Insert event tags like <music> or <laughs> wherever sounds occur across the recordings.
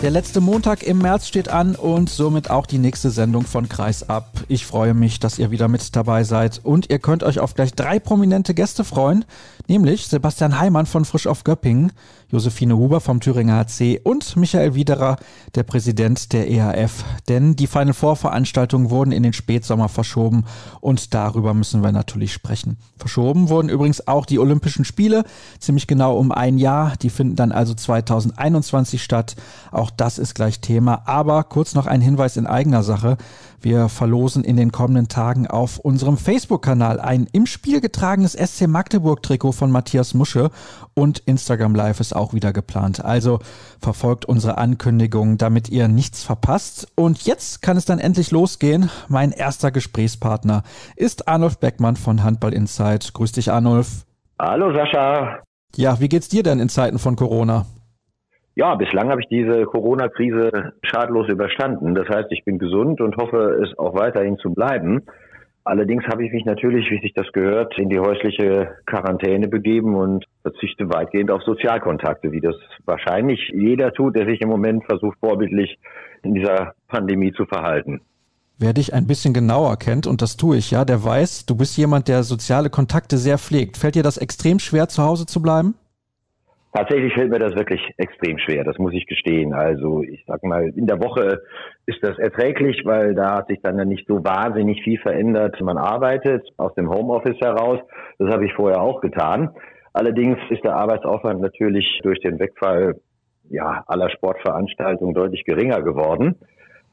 Der letzte Montag im März steht an und somit auch die nächste Sendung von Kreis ab. Ich freue mich, dass ihr wieder mit dabei seid und ihr könnt euch auf gleich drei prominente Gäste freuen, nämlich Sebastian Heimann von Frisch auf Göppingen, Josephine Huber vom Thüringer HC und Michael Wiederer, der Präsident der EHF. Denn die Final Four Veranstaltungen wurden in den Spätsommer verschoben und darüber müssen wir natürlich sprechen. Verschoben wurden übrigens auch die Olympischen Spiele, ziemlich genau um ein Jahr. Die finden dann also 2021 statt. Auch das ist gleich Thema. Aber kurz noch ein Hinweis in eigener Sache. Wir verlosen in den kommenden Tagen auf unserem Facebook-Kanal ein im Spiel getragenes SC Magdeburg-Trikot von Matthias Musche und Instagram Live ist auch wieder geplant. Also verfolgt unsere Ankündigungen, damit ihr nichts verpasst. Und jetzt kann es dann endlich losgehen. Mein erster Gesprächspartner ist Arnulf Beckmann von Handball Insight. Grüß dich, Arnulf. Hallo, Sascha. Ja, wie geht's dir denn in Zeiten von Corona? Ja, bislang habe ich diese Corona-Krise schadlos überstanden. Das heißt, ich bin gesund und hoffe, es auch weiterhin zu bleiben. Allerdings habe ich mich natürlich, wie sich das gehört, in die häusliche Quarantäne begeben und verzichte weitgehend auf Sozialkontakte, wie das wahrscheinlich jeder tut, der sich im Moment versucht, vorbildlich in dieser Pandemie zu verhalten. Wer dich ein bisschen genauer kennt, und das tue ich ja, der weiß, du bist jemand, der soziale Kontakte sehr pflegt. Fällt dir das extrem schwer, zu Hause zu bleiben? Tatsächlich fällt mir das wirklich extrem schwer, das muss ich gestehen. Also ich sag mal, in der Woche ist das erträglich, weil da hat sich dann nicht so wahnsinnig viel verändert. Man arbeitet aus dem Homeoffice heraus. Das habe ich vorher auch getan. Allerdings ist der Arbeitsaufwand natürlich durch den Wegfall ja, aller Sportveranstaltungen deutlich geringer geworden.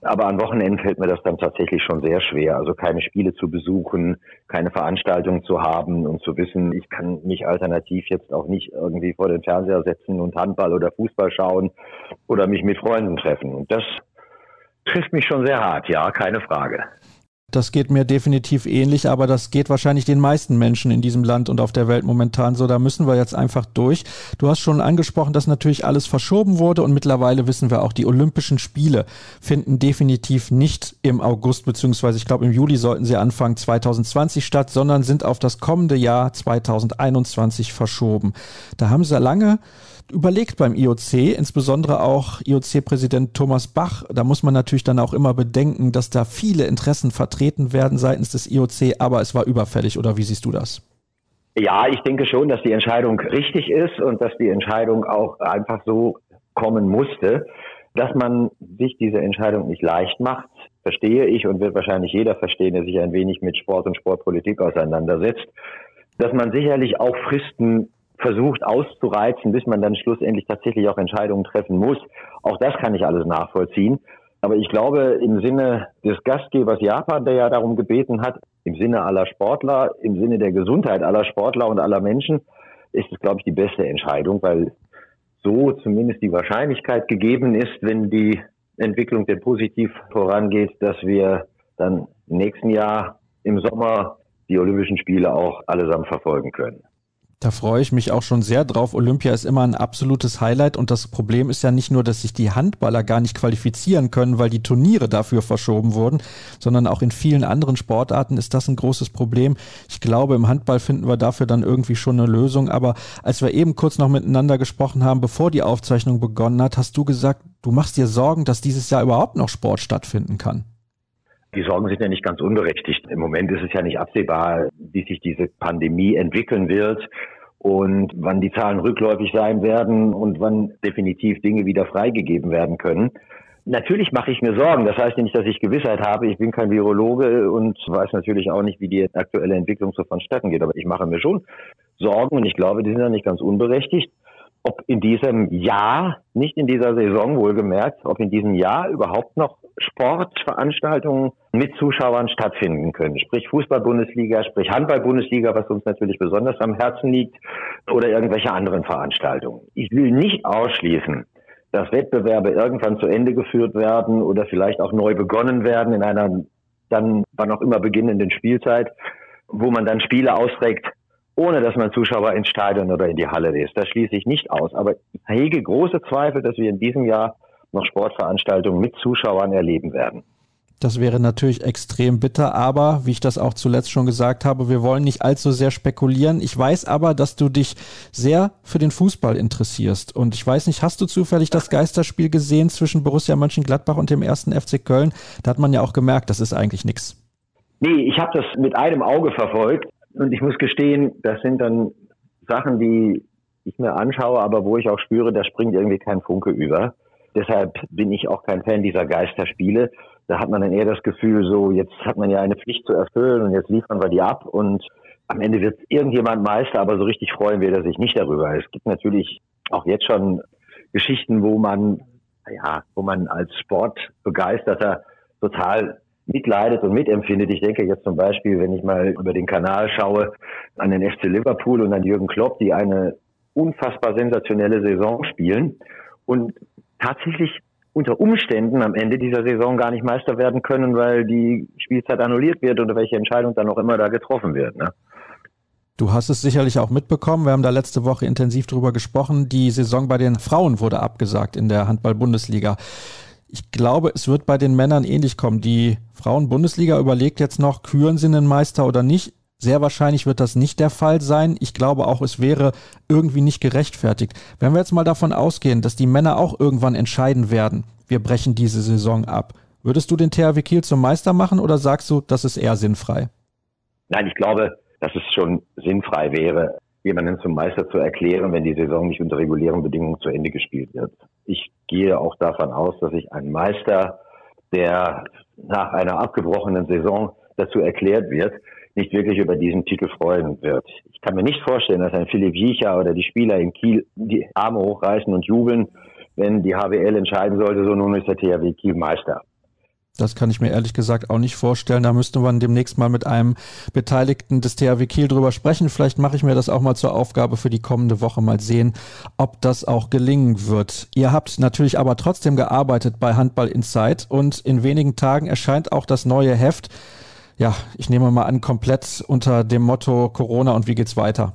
Aber an Wochenenden fällt mir das dann tatsächlich schon sehr schwer. Also keine Spiele zu besuchen, keine Veranstaltungen zu haben und zu wissen, ich kann mich alternativ jetzt auch nicht irgendwie vor den Fernseher setzen und Handball oder Fußball schauen oder mich mit Freunden treffen. Und das trifft mich schon sehr hart, ja, keine Frage. Das geht mir definitiv ähnlich, aber das geht wahrscheinlich den meisten Menschen in diesem Land und auf der Welt momentan so. Da müssen wir jetzt einfach durch. Du hast schon angesprochen, dass natürlich alles verschoben wurde und mittlerweile wissen wir auch, die Olympischen Spiele finden definitiv nicht im August beziehungsweise ich glaube im Juli sollten sie Anfang 2020 statt, sondern sind auf das kommende Jahr 2021 verschoben. Da haben sie lange überlegt beim IOC, insbesondere auch IOC-Präsident Thomas Bach. Da muss man natürlich dann auch immer bedenken, dass da viele Interessen vertreten werden seitens des IOC, aber es war überfällig, oder wie siehst du das? Ja, ich denke schon, dass die Entscheidung richtig ist und dass die Entscheidung auch einfach so kommen musste. Dass man sich diese Entscheidung nicht leicht macht, verstehe ich und wird wahrscheinlich jeder verstehen, der sich ein wenig mit Sport und Sportpolitik auseinandersetzt. Dass man sicherlich auch Fristen versucht auszureizen, bis man dann schlussendlich tatsächlich auch Entscheidungen treffen muss. Auch das kann ich alles nachvollziehen. Aber ich glaube, im Sinne des Gastgebers Japan, der ja darum gebeten hat, im Sinne aller Sportler, im Sinne der Gesundheit aller Sportler und aller Menschen, ist es, glaube ich, die beste Entscheidung, weil so zumindest die Wahrscheinlichkeit gegeben ist, wenn die Entwicklung denn positiv vorangeht, dass wir dann im nächsten Jahr im Sommer die Olympischen Spiele auch allesamt verfolgen können. Da freue ich mich auch schon sehr drauf. Olympia ist immer ein absolutes Highlight und das Problem ist ja nicht nur, dass sich die Handballer gar nicht qualifizieren können, weil die Turniere dafür verschoben wurden, sondern auch in vielen anderen Sportarten ist das ein großes Problem. Ich glaube, im Handball finden wir dafür dann irgendwie schon eine Lösung. Aber als wir eben kurz noch miteinander gesprochen haben, bevor die Aufzeichnung begonnen hat, hast du gesagt, du machst dir Sorgen, dass dieses Jahr überhaupt noch Sport stattfinden kann. Die Sorgen sind ja nicht ganz unberechtigt. Im Moment ist es ja nicht absehbar, wie sich diese Pandemie entwickeln wird und wann die Zahlen rückläufig sein werden und wann definitiv Dinge wieder freigegeben werden können. Natürlich mache ich mir Sorgen. Das heißt nicht, dass ich Gewissheit habe. Ich bin kein Virologe und weiß natürlich auch nicht, wie die aktuelle Entwicklung so vonstatten geht. Aber ich mache mir schon Sorgen und ich glaube, die sind ja nicht ganz unberechtigt ob in diesem Jahr, nicht in dieser Saison wohlgemerkt, ob in diesem Jahr überhaupt noch Sportveranstaltungen mit Zuschauern stattfinden können. Sprich Fußball-Bundesliga, sprich Handball-Bundesliga, was uns natürlich besonders am Herzen liegt, oder irgendwelche anderen Veranstaltungen. Ich will nicht ausschließen, dass Wettbewerbe irgendwann zu Ende geführt werden oder vielleicht auch neu begonnen werden in einer dann wann auch immer beginnenden Spielzeit. wo man dann Spiele austrägt, ohne dass man Zuschauer ins Stadion oder in die Halle lässt. Das schließe ich nicht aus. Aber ich hege große Zweifel, dass wir in diesem Jahr noch Sportveranstaltungen mit Zuschauern erleben werden. Das wäre natürlich extrem bitter, aber wie ich das auch zuletzt schon gesagt habe, wir wollen nicht allzu sehr spekulieren. Ich weiß aber, dass du dich sehr für den Fußball interessierst. Und ich weiß nicht, hast du zufällig das Geisterspiel gesehen zwischen Borussia Mönchengladbach und dem ersten FC Köln? Da hat man ja auch gemerkt, das ist eigentlich nichts. Nee, ich habe das mit einem Auge verfolgt und ich muss gestehen, das sind dann Sachen, die ich mir anschaue, aber wo ich auch spüre, da springt irgendwie kein Funke über. Deshalb bin ich auch kein Fan dieser Geisterspiele. Da hat man dann eher das Gefühl, so jetzt hat man ja eine Pflicht zu erfüllen und jetzt liefern wir die ab und am Ende wird irgendjemand Meister, aber so richtig freuen wir sich nicht darüber. Es gibt natürlich auch jetzt schon Geschichten, wo man, ja, wo man als Sportbegeisterter total mitleidet und mitempfindet. Ich denke jetzt zum Beispiel, wenn ich mal über den Kanal schaue, an den FC Liverpool und an Jürgen Klopp, die eine unfassbar sensationelle Saison spielen und tatsächlich unter Umständen am Ende dieser Saison gar nicht Meister werden können, weil die Spielzeit annulliert wird oder welche Entscheidung dann auch immer da getroffen wird. Ne? Du hast es sicherlich auch mitbekommen. Wir haben da letzte Woche intensiv drüber gesprochen. Die Saison bei den Frauen wurde abgesagt in der Handball-Bundesliga. Ich glaube, es wird bei den Männern ähnlich kommen. Die Frauen-Bundesliga überlegt jetzt noch, küren sie einen Meister oder nicht. Sehr wahrscheinlich wird das nicht der Fall sein. Ich glaube auch, es wäre irgendwie nicht gerechtfertigt. Wenn wir jetzt mal davon ausgehen, dass die Männer auch irgendwann entscheiden werden, wir brechen diese Saison ab, würdest du den THW Kiel zum Meister machen oder sagst du, das ist eher sinnfrei? Nein, ich glaube, dass es schon sinnfrei wäre, jemanden zum Meister zu erklären, wenn die Saison nicht unter regulären Bedingungen zu Ende gespielt wird. Ich gehe auch davon aus, dass sich ein Meister, der nach einer abgebrochenen Saison dazu erklärt wird, nicht wirklich über diesen Titel freuen wird. Ich kann mir nicht vorstellen, dass ein Philipp Jiecher oder die Spieler in Kiel die Arme hochreißen und jubeln, wenn die HWL entscheiden sollte, so nun ist der THW Kiel Meister. Das kann ich mir ehrlich gesagt auch nicht vorstellen. Da müsste man demnächst mal mit einem Beteiligten des THW Kiel drüber sprechen. Vielleicht mache ich mir das auch mal zur Aufgabe für die kommende Woche mal sehen, ob das auch gelingen wird. Ihr habt natürlich aber trotzdem gearbeitet bei Handball Insight und in wenigen Tagen erscheint auch das neue Heft ja, ich nehme mal an, komplett unter dem Motto Corona und wie geht's weiter?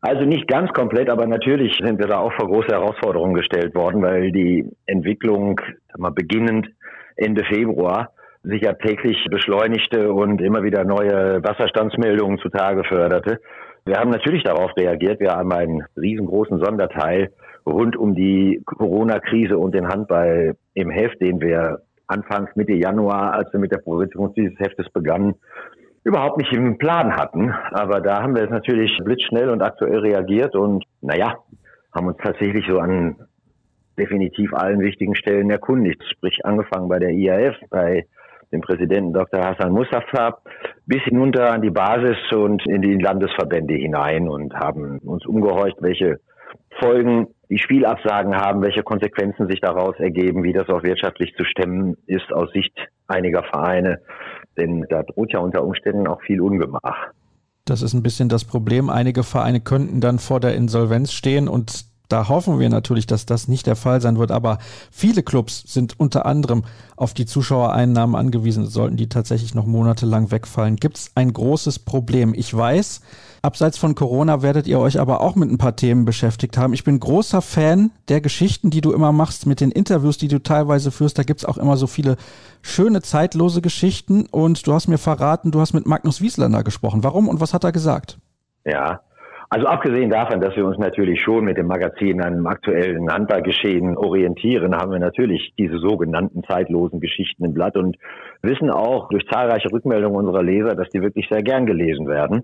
Also nicht ganz komplett, aber natürlich sind wir da auch vor große Herausforderungen gestellt worden, weil die Entwicklung, mal beginnend Ende Februar, sich ja täglich beschleunigte und immer wieder neue Wasserstandsmeldungen zutage förderte. Wir haben natürlich darauf reagiert. Wir haben einen riesengroßen Sonderteil rund um die Corona-Krise und den Handball im Heft, den wir Anfangs Mitte Januar, als wir mit der Produktion dieses Heftes begannen, überhaupt nicht im Plan hatten. Aber da haben wir jetzt natürlich blitzschnell und aktuell reagiert und naja, haben uns tatsächlich so an definitiv allen wichtigen Stellen erkundigt. Sprich, angefangen bei der IAF, bei dem Präsidenten Dr. Hassan Mustafa, bis hinunter an die Basis und in die Landesverbände hinein und haben uns umgehorcht, welche Folgen die Spielabsagen haben, welche Konsequenzen sich daraus ergeben, wie das auch wirtschaftlich zu stemmen ist aus Sicht einiger Vereine. Denn da droht ja unter Umständen auch viel Ungemach. Das ist ein bisschen das Problem. Einige Vereine könnten dann vor der Insolvenz stehen und da hoffen wir natürlich, dass das nicht der Fall sein wird. Aber viele Clubs sind unter anderem auf die Zuschauereinnahmen angewiesen. Sollten die tatsächlich noch monatelang wegfallen, gibt es ein großes Problem. Ich weiß, Abseits von Corona werdet ihr euch aber auch mit ein paar Themen beschäftigt haben. Ich bin großer Fan der Geschichten, die du immer machst, mit den Interviews, die du teilweise führst. Da gibt es auch immer so viele schöne, zeitlose Geschichten. Und du hast mir verraten, du hast mit Magnus Wieslander gesprochen. Warum und was hat er gesagt? Ja, also abgesehen davon, dass wir uns natürlich schon mit dem Magazin an einem aktuellen Handballgeschehen orientieren, haben wir natürlich diese sogenannten zeitlosen Geschichten im Blatt und wissen auch durch zahlreiche Rückmeldungen unserer Leser, dass die wirklich sehr gern gelesen werden.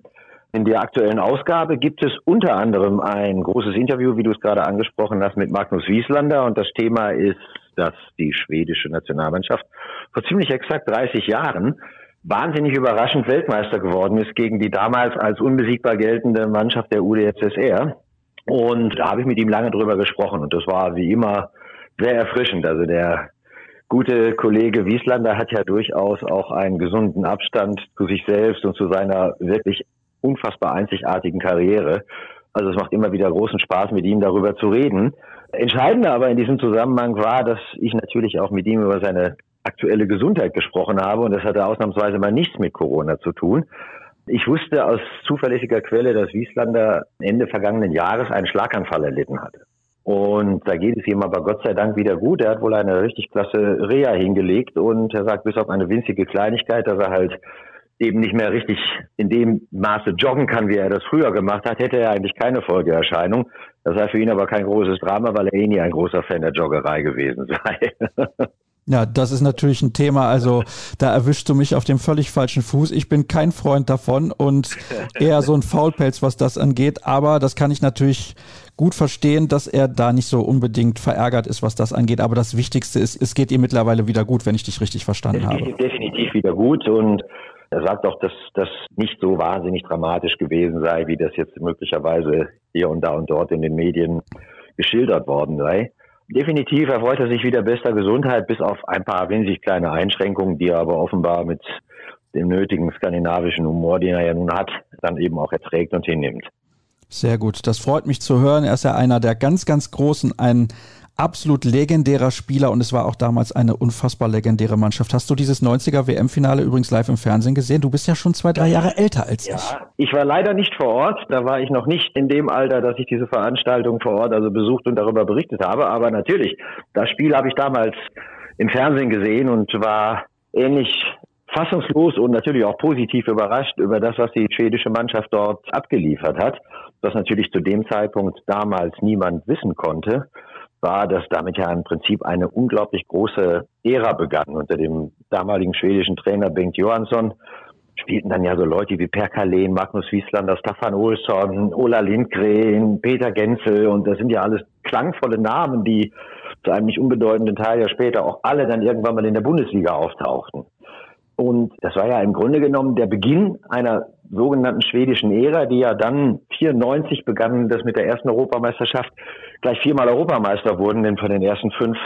In der aktuellen Ausgabe gibt es unter anderem ein großes Interview, wie du es gerade angesprochen hast, mit Magnus Wieslander. Und das Thema ist, dass die schwedische Nationalmannschaft vor ziemlich exakt 30 Jahren wahnsinnig überraschend Weltmeister geworden ist gegen die damals als unbesiegbar geltende Mannschaft der UdSSR. Und da habe ich mit ihm lange drüber gesprochen. Und das war wie immer sehr erfrischend. Also der gute Kollege Wieslander hat ja durchaus auch einen gesunden Abstand zu sich selbst und zu seiner wirklich unfassbar einzigartigen Karriere. Also es macht immer wieder großen Spaß, mit ihm darüber zu reden. Entscheidender aber in diesem Zusammenhang war, dass ich natürlich auch mit ihm über seine aktuelle Gesundheit gesprochen habe und das hatte ausnahmsweise mal nichts mit Corona zu tun. Ich wusste aus zuverlässiger Quelle, dass Wieslander Ende vergangenen Jahres einen Schlaganfall erlitten hatte. Und da geht es ihm aber Gott sei Dank wieder gut. Er hat wohl eine richtig klasse Reha hingelegt und er sagt, bis auf eine winzige Kleinigkeit, dass er halt eben nicht mehr richtig in dem Maße joggen kann, wie er das früher gemacht hat, hätte er eigentlich keine Folgeerscheinung. Das sei für ihn aber kein großes Drama, weil er eh nie ein großer Fan der Joggerei gewesen sei. <laughs> Ja, das ist natürlich ein Thema. Also <laughs> da erwischst du mich auf dem völlig falschen Fuß. Ich bin kein Freund davon und eher so ein Faulpelz, was das angeht. Aber das kann ich natürlich gut verstehen, dass er da nicht so unbedingt verärgert ist, was das angeht. Aber das Wichtigste ist, es geht ihm mittlerweile wieder gut, wenn ich dich richtig verstanden habe. Definitiv wieder gut und er sagt auch, dass das nicht so wahnsinnig dramatisch gewesen sei, wie das jetzt möglicherweise hier und da und dort in den Medien geschildert worden sei. Definitiv erfreut er sich wieder bester Gesundheit, bis auf ein paar winzig kleine Einschränkungen, die er aber offenbar mit dem nötigen skandinavischen Humor, den er ja nun hat, dann eben auch erträgt und hinnimmt. Sehr gut, das freut mich zu hören. Er ist ja einer der ganz, ganz Großen, ein absolut legendärer Spieler und es war auch damals eine unfassbar legendäre Mannschaft. Hast du dieses 90er WM-Finale übrigens live im Fernsehen gesehen? Du bist ja schon zwei, drei Jahre älter als ja, ich. Ich war leider nicht vor Ort. Da war ich noch nicht in dem Alter, dass ich diese Veranstaltung vor Ort also besucht und darüber berichtet habe. Aber natürlich, das Spiel habe ich damals im Fernsehen gesehen und war ähnlich fassungslos und natürlich auch positiv überrascht über das, was die schwedische Mannschaft dort abgeliefert hat, was natürlich zu dem Zeitpunkt damals niemand wissen konnte war, dass damit ja im Prinzip eine unglaublich große Ära begann. Unter dem damaligen schwedischen Trainer Bengt Johansson spielten dann ja so Leute wie Per Kalén, Magnus Wieslander, Staffan Olsson, Ola Lindgren, Peter Genzel und das sind ja alles klangvolle Namen, die zu einem nicht unbedeutenden Teil ja später auch alle dann irgendwann mal in der Bundesliga auftauchten. Und das war ja im Grunde genommen der Beginn einer sogenannten schwedischen Ära, die ja dann 94 begann, das mit der ersten Europameisterschaft gleich viermal Europameister wurden denn von den ersten fünf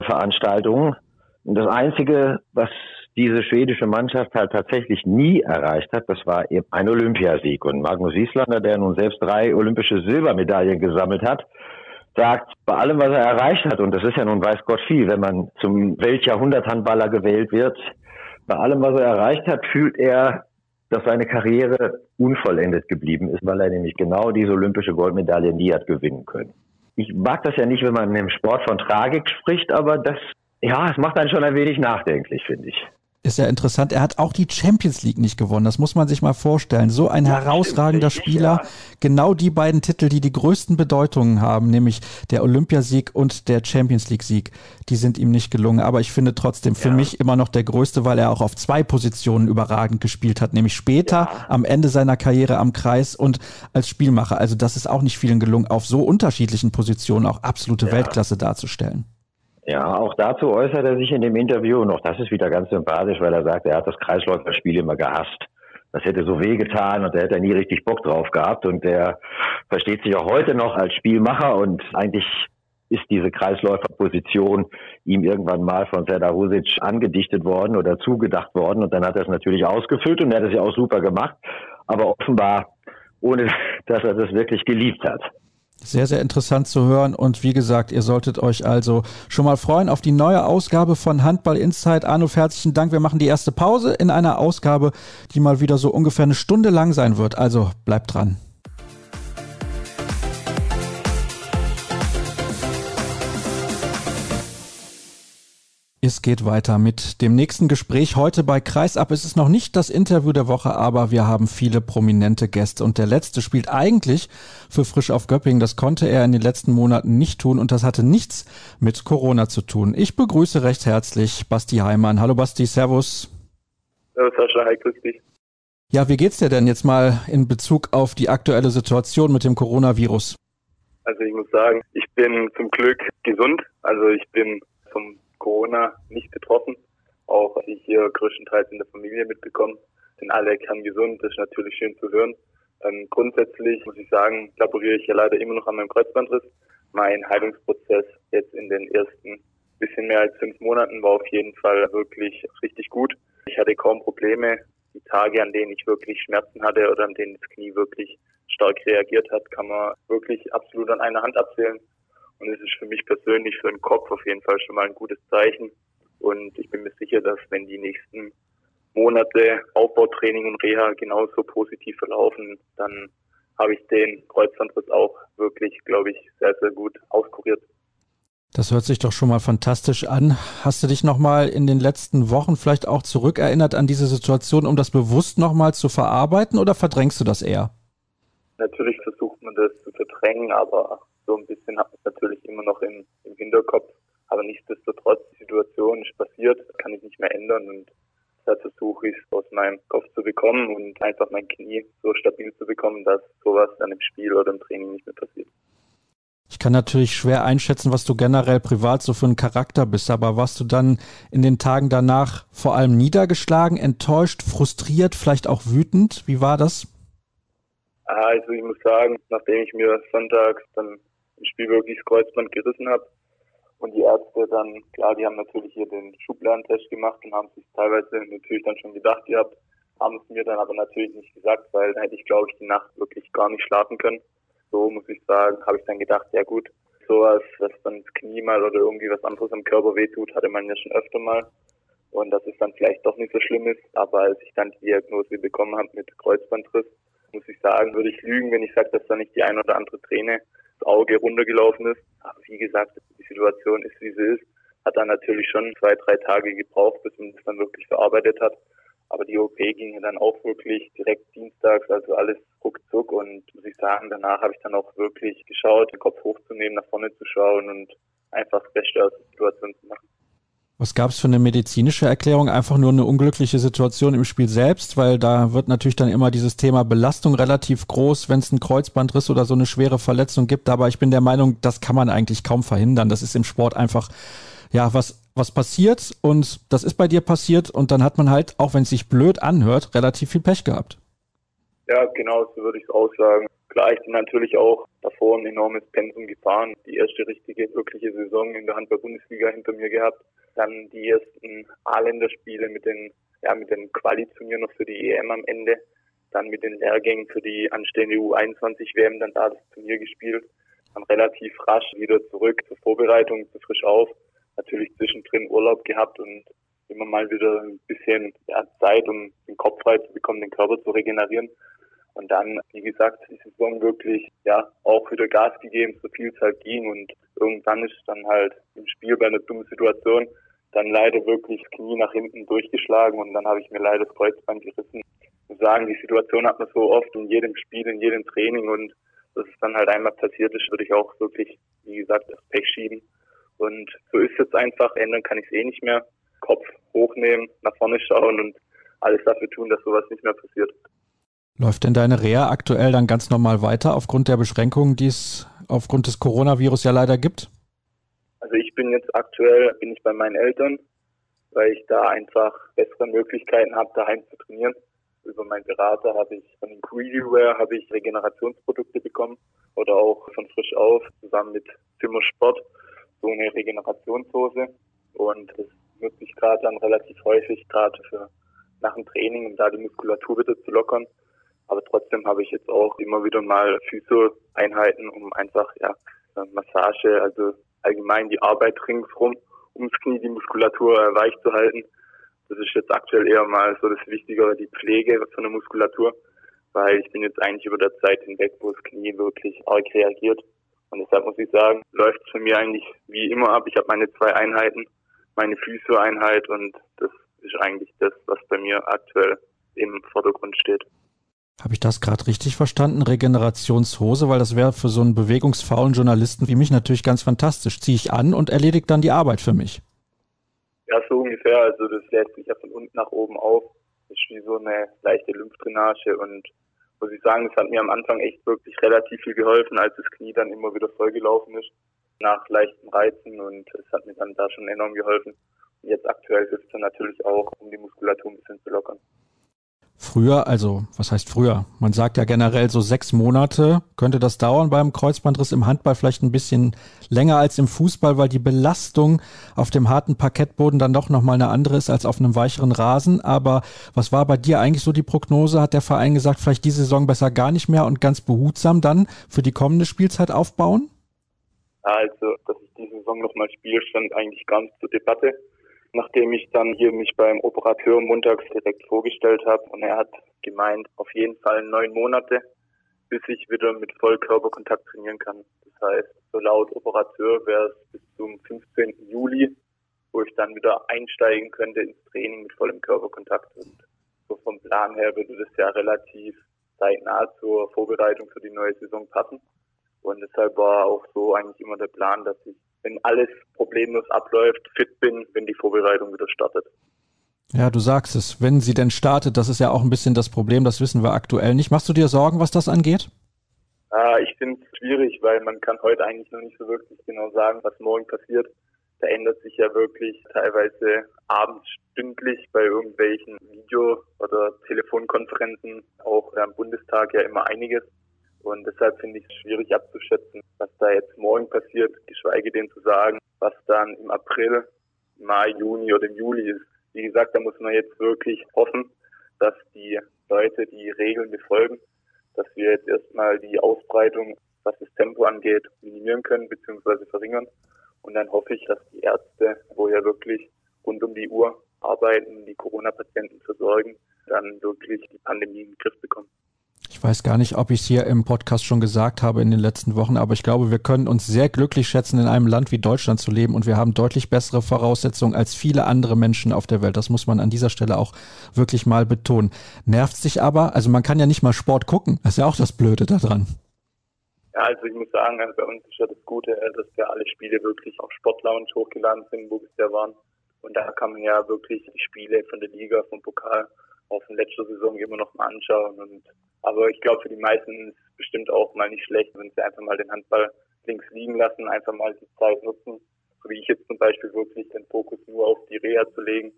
Veranstaltungen. Und das Einzige, was diese schwedische Mannschaft halt tatsächlich nie erreicht hat, das war eben ein Olympiasieg. Und Magnus Wieslander, der nun selbst drei olympische Silbermedaillen gesammelt hat, sagt, bei allem, was er erreicht hat, und das ist ja nun weiß Gott viel, wenn man zum Weltjahrhunderthandballer gewählt wird, bei allem, was er erreicht hat, fühlt er, dass seine Karriere unvollendet geblieben ist, weil er nämlich genau diese olympische Goldmedaille nie hat gewinnen können. Ich mag das ja nicht, wenn man im Sport von Tragik spricht, aber das, ja, es macht einen schon ein wenig nachdenklich, finde ich. Ist ja interessant. Er hat auch die Champions League nicht gewonnen. Das muss man sich mal vorstellen. So ein ja, herausragender stimmt, Spieler. Ja. Genau die beiden Titel, die die größten Bedeutungen haben, nämlich der Olympiasieg und der Champions League Sieg, die sind ihm nicht gelungen. Aber ich finde trotzdem für ja. mich immer noch der größte, weil er auch auf zwei Positionen überragend gespielt hat, nämlich später am Ende seiner Karriere am Kreis und als Spielmacher. Also das ist auch nicht vielen gelungen, auf so unterschiedlichen Positionen auch absolute Weltklasse darzustellen. Ja, auch dazu äußert er sich in dem Interview und auch das ist wieder ganz sympathisch, weil er sagt, er hat das Kreisläuferspiel immer gehasst. Das hätte so wehgetan und da hätte er nie richtig Bock drauf gehabt und der versteht sich auch heute noch als Spielmacher und eigentlich ist diese Kreisläuferposition ihm irgendwann mal von Serdar Husic angedichtet worden oder zugedacht worden und dann hat er es natürlich ausgefüllt und er hat es ja auch super gemacht, aber offenbar ohne, <laughs> dass er das wirklich geliebt hat. Sehr, sehr interessant zu hören. Und wie gesagt, ihr solltet euch also schon mal freuen auf die neue Ausgabe von Handball Insight. Arno, herzlichen Dank. Wir machen die erste Pause in einer Ausgabe, die mal wieder so ungefähr eine Stunde lang sein wird. Also bleibt dran. Es geht weiter mit dem nächsten Gespräch. Heute bei Kreisab ist es noch nicht das Interview der Woche, aber wir haben viele prominente Gäste. Und der letzte spielt eigentlich für Frisch auf Göppingen. Das konnte er in den letzten Monaten nicht tun und das hatte nichts mit Corona zu tun. Ich begrüße recht herzlich Basti Heimann. Hallo Basti, Servus. Servus Sascha, hi, grüß dich. Ja, wie geht's dir denn jetzt mal in Bezug auf die aktuelle Situation mit dem Coronavirus? Also ich muss sagen, ich bin zum Glück gesund. Also ich bin vom Corona nicht betroffen. Auch ich hier größtenteils in der Familie mitbekommen, sind alle kerngesund. Das ist natürlich schön zu hören. Ähm, grundsätzlich muss ich sagen, laboriere ich ja leider immer noch an meinem Kreuzbandriss. Mein Heilungsprozess jetzt in den ersten bisschen mehr als fünf Monaten war auf jeden Fall wirklich richtig gut. Ich hatte kaum Probleme. Die Tage, an denen ich wirklich Schmerzen hatte oder an denen das Knie wirklich stark reagiert hat, kann man wirklich absolut an einer Hand abzählen. Und es ist für mich persönlich für den Kopf auf jeden Fall schon mal ein gutes Zeichen. Und ich bin mir sicher, dass wenn die nächsten Monate Aufbautraining und Reha genauso positiv verlaufen, dann habe ich den Kreuzbandriss auch wirklich, glaube ich, sehr, sehr gut auskuriert. Das hört sich doch schon mal fantastisch an. Hast du dich nochmal in den letzten Wochen vielleicht auch zurückerinnert an diese Situation, um das bewusst nochmal zu verarbeiten oder verdrängst du das eher? Natürlich versucht man das zu verdrängen, aber so ein bisschen hat man es natürlich immer noch im, im Hinterkopf. Aber nichtsdestotrotz, die Situation ist passiert, kann ich nicht mehr ändern und deshalb versuche ich es aus meinem Kopf zu bekommen und einfach mein Knie so stabil zu bekommen, dass sowas dann im Spiel oder im Training nicht mehr passiert. Ich kann natürlich schwer einschätzen, was du generell privat so für ein Charakter bist, aber warst du dann in den Tagen danach vor allem niedergeschlagen, enttäuscht, frustriert, vielleicht auch wütend? Wie war das? Also ich muss sagen, nachdem ich mir sonntags dann im Spiel wirklich das Kreuzband gerissen habe und die Ärzte dann, klar, die haben natürlich hier den Schubladentest gemacht und haben sich teilweise natürlich dann schon gedacht gehabt, haben es mir dann aber natürlich nicht gesagt, weil dann hätte ich, glaube ich, die Nacht wirklich gar nicht schlafen können so, muss ich sagen, habe ich dann gedacht, ja gut, sowas, dass dann das Knie mal oder irgendwie was anderes am Körper wehtut, hatte man ja schon öfter mal. Und dass es dann vielleicht doch nicht so schlimm ist. Aber als ich dann die Diagnose bekommen habe mit Kreuzbandriss, muss ich sagen, würde ich lügen, wenn ich sage, dass da nicht die ein oder andere Träne das Auge runtergelaufen ist. Aber wie gesagt, die Situation ist, wie sie ist. Hat dann natürlich schon zwei, drei Tage gebraucht, bis man das dann wirklich verarbeitet hat. Aber die OP ging dann auch wirklich direkt dienstags, also alles ruckzuck und muss ich sagen, danach habe ich dann auch wirklich geschaut, den Kopf hochzunehmen, nach vorne zu schauen und einfach das Beste aus der Situation zu machen. Was gab es für eine medizinische Erklärung? Einfach nur eine unglückliche Situation im Spiel selbst, weil da wird natürlich dann immer dieses Thema Belastung relativ groß, wenn es einen Kreuzbandriss oder so eine schwere Verletzung gibt. Aber ich bin der Meinung, das kann man eigentlich kaum verhindern. Das ist im Sport einfach ja was was passiert und das ist bei dir passiert und dann hat man halt, auch wenn es sich blöd anhört, relativ viel Pech gehabt. Ja, genau, so würde ich es auch sagen. Klar, ich bin natürlich auch davor ein enormes Pensum gefahren. Die erste richtige, wirkliche Saison in der Handball-Bundesliga hinter mir gehabt. Dann die ersten A-Länderspiele mit den, ja, mit den Quali-Turnieren noch für die EM am Ende. Dann mit den Lehrgängen für die anstehende U21-WM dann da das Turnier gespielt. Dann relativ rasch wieder zurück zur Vorbereitung, zu frisch auf natürlich zwischendrin Urlaub gehabt und immer mal wieder ein bisschen ja, Zeit, um den Kopf frei zu bekommen, den Körper zu regenerieren. Und dann, wie gesagt, die Saison wirklich ja auch wieder Gas gegeben, so viel Zeit ging und irgendwann ist dann halt im Spiel bei einer dummen Situation dann leider wirklich das Knie nach hinten durchgeschlagen und dann habe ich mir leider das Kreuzband gerissen. Ich sagen, die Situation hat man so oft in jedem Spiel, in jedem Training und dass es dann halt einmal passiert ist, würde ich auch wirklich, wie gesagt, das Pech schieben. Und so ist es einfach. Ändern kann ich es eh nicht mehr. Kopf hochnehmen, nach vorne schauen und alles dafür tun, dass sowas nicht mehr passiert. Läuft denn deine Reha aktuell dann ganz normal weiter aufgrund der Beschränkungen, die es aufgrund des Coronavirus ja leider gibt? Also ich bin jetzt aktuell bin ich bei meinen Eltern, weil ich da einfach bessere Möglichkeiten habe, daheim zu trainieren. Über meinen Berater habe ich von Ingrediware habe ich Regenerationsprodukte bekommen oder auch von Frisch auf zusammen mit Zimmer Sport so eine Regenerationshose und das nutze ich gerade dann relativ häufig, gerade für nach dem Training, um da die Muskulatur wieder zu lockern. Aber trotzdem habe ich jetzt auch immer wieder mal Physio-Einheiten, um einfach ja Massage, also allgemein die Arbeit ringsrum ums Knie, die Muskulatur äh, weich zu halten. Das ist jetzt aktuell eher mal so das Wichtigere, die Pflege von der Muskulatur, weil ich bin jetzt eigentlich über der Zeit hinweg, wo das Knie wirklich arg reagiert und deshalb muss ich sagen, läuft es für mich eigentlich wie immer ab. Ich habe meine zwei Einheiten, meine Physio-Einheit und das ist eigentlich das, was bei mir aktuell im Vordergrund steht. Habe ich das gerade richtig verstanden? Regenerationshose, weil das wäre für so einen bewegungsfaulen Journalisten wie mich natürlich ganz fantastisch. Ziehe ich an und erledigt dann die Arbeit für mich. Ja, so ungefähr. Also das lässt sich ja von unten nach oben auf. Das ist wie so eine leichte Lymphdrainage und muss ich sagen, es hat mir am Anfang echt wirklich relativ viel geholfen, als das Knie dann immer wieder vollgelaufen ist nach leichten Reizen und es hat mir dann da schon enorm geholfen. Und jetzt aktuell hilft es natürlich auch, um die Muskulatur ein bisschen zu lockern. Früher, also was heißt früher? Man sagt ja generell so sechs Monate könnte das dauern beim Kreuzbandriss im Handball vielleicht ein bisschen länger als im Fußball, weil die Belastung auf dem harten Parkettboden dann doch nochmal eine andere ist als auf einem weicheren Rasen. Aber was war bei dir eigentlich so die Prognose? Hat der Verein gesagt, vielleicht diese Saison besser gar nicht mehr und ganz behutsam dann für die kommende Spielzeit aufbauen? Also, dass ich diese Saison nochmal spiele, stand eigentlich nicht zur Debatte. Nachdem ich dann hier mich beim Operateur montags direkt vorgestellt habe und er hat gemeint, auf jeden Fall neun Monate, bis ich wieder mit Vollkörperkontakt trainieren kann. Das heißt, so laut Operateur wäre es bis zum 15. Juli, wo ich dann wieder einsteigen könnte ins Training mit vollem Körperkontakt. Und so vom Plan her würde das ja relativ zeitnah zur Vorbereitung für die neue Saison passen. Und deshalb war auch so eigentlich immer der Plan, dass ich, wenn alles problemlos abläuft, fit bin, wenn die Vorbereitung wieder startet. Ja, du sagst es. Wenn sie denn startet, das ist ja auch ein bisschen das Problem, das wissen wir aktuell nicht. Machst du dir Sorgen, was das angeht? Äh, ich finde es schwierig, weil man kann heute eigentlich noch nicht so wirklich genau sagen, was morgen passiert. Da ändert sich ja wirklich teilweise abends stündlich bei irgendwelchen Video- oder Telefonkonferenzen, auch am Bundestag ja immer einiges. Und deshalb finde ich es schwierig abzuschätzen, was da jetzt morgen passiert, geschweige denn zu sagen, was dann im April, Mai, Juni oder im Juli ist. Wie gesagt, da muss man jetzt wirklich hoffen, dass die Leute die Regeln befolgen, dass wir jetzt erstmal die Ausbreitung, was das Tempo angeht, minimieren können bzw. verringern. Und dann hoffe ich, dass die Ärzte, wo ja wirklich rund um die Uhr arbeiten, die Corona-Patienten versorgen, dann wirklich die Pandemie in den Griff bekommen. Ich weiß gar nicht, ob ich es hier im Podcast schon gesagt habe in den letzten Wochen, aber ich glaube, wir können uns sehr glücklich schätzen, in einem Land wie Deutschland zu leben und wir haben deutlich bessere Voraussetzungen als viele andere Menschen auf der Welt. Das muss man an dieser Stelle auch wirklich mal betonen. Nervt sich aber, also man kann ja nicht mal Sport gucken. Das ist ja auch das Blöde daran. Ja, also ich muss sagen, also bei uns ist ja das Gute, dass ja alle Spiele wirklich auf Sportlounge hochgeladen sind, wo bisher waren. Und da kann man ja wirklich die Spiele von der Liga, vom Pokal auch von letzter Saison immer noch mal anschauen. Und aber ich glaube, für die meisten ist es bestimmt auch mal nicht schlecht, wenn sie einfach mal den Handball links liegen lassen, einfach mal die Zeit nutzen. So wie ich jetzt zum Beispiel wirklich den Fokus nur auf die Reha zu legen.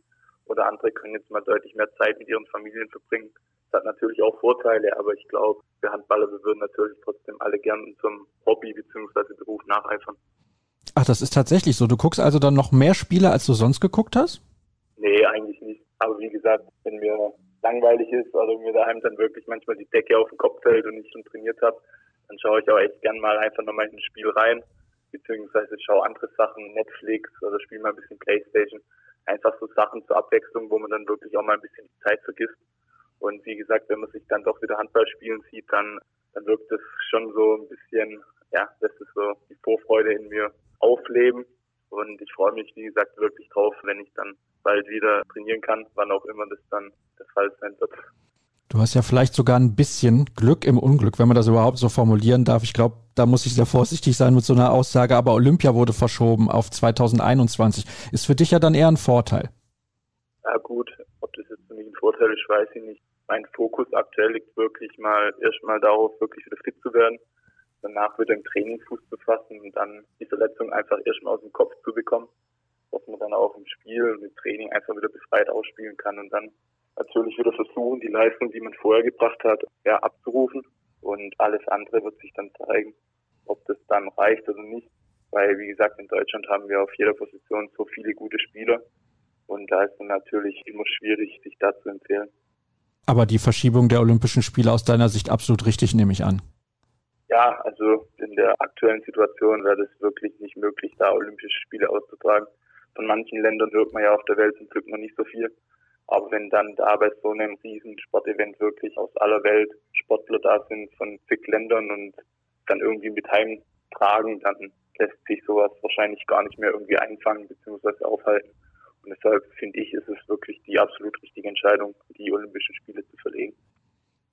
Oder andere können jetzt mal deutlich mehr Zeit mit ihren Familien verbringen. Das hat natürlich auch Vorteile, aber ich glaube, wir Handballer, wir würden natürlich trotzdem alle gern zum Hobby bzw. Beruf nacheifern. Ach, das ist tatsächlich so. Du guckst also dann noch mehr Spiele, als du sonst geguckt hast? Nee, eigentlich nicht. Aber wie gesagt, wenn mir langweilig ist oder mir daheim dann wirklich manchmal die Decke auf den Kopf fällt und ich schon trainiert habe, dann schaue ich auch echt gern mal einfach nochmal in ein Spiel rein, beziehungsweise schaue andere Sachen, Netflix oder spiele mal ein bisschen Playstation. Einfach so Sachen zur Abwechslung, wo man dann wirklich auch mal ein bisschen die Zeit vergisst. Und wie gesagt, wenn man sich dann doch wieder Handball spielen sieht, dann, dann wirkt es schon so ein bisschen, ja, das ist so die Vorfreude in mir aufleben. Und ich freue mich, wie gesagt, wirklich drauf, wenn ich dann bald wieder trainieren kann, wann auch immer das dann der Fall sein wird. Du hast ja vielleicht sogar ein bisschen Glück im Unglück, wenn man das überhaupt so formulieren darf. Ich glaube, da muss ich sehr vorsichtig sein mit so einer Aussage, aber Olympia wurde verschoben auf 2021. Ist für dich ja dann eher ein Vorteil. Ja gut, ob das jetzt für mich ein Vorteil ist, weiß ich nicht. Mein Fokus aktuell liegt wirklich mal erstmal darauf, wirklich wieder fit zu werden, danach wieder im Training Fuß zu fassen und dann die Verletzung einfach erstmal aus dem Kopf zu bekommen, dass man dann auch im Spiel und im Training einfach wieder befreit ausspielen kann und dann natürlich wieder versuchen, die Leistung, die man vorher gebracht hat, ja, abzurufen. Und alles andere wird sich dann zeigen, ob das dann reicht oder nicht. Weil, wie gesagt, in Deutschland haben wir auf jeder Position so viele gute Spieler. Und da ist dann natürlich immer schwierig, sich da zu empfehlen. Aber die Verschiebung der Olympischen Spiele aus deiner Sicht absolut richtig, nehme ich an. Ja, also in der aktuellen Situation wäre das wirklich nicht möglich, da Olympische Spiele auszutragen. Von manchen Ländern hört man ja auf der Welt zum Glück noch nicht so viel. Aber wenn dann da bei so einem riesen Sportevent wirklich aus aller Welt Sportler da sind von zig Ländern und dann irgendwie mit heimtragen, dann lässt sich sowas wahrscheinlich gar nicht mehr irgendwie einfangen bzw. aufhalten. Und deshalb finde ich, ist es wirklich die absolut richtige Entscheidung, die Olympischen Spiele zu verlegen.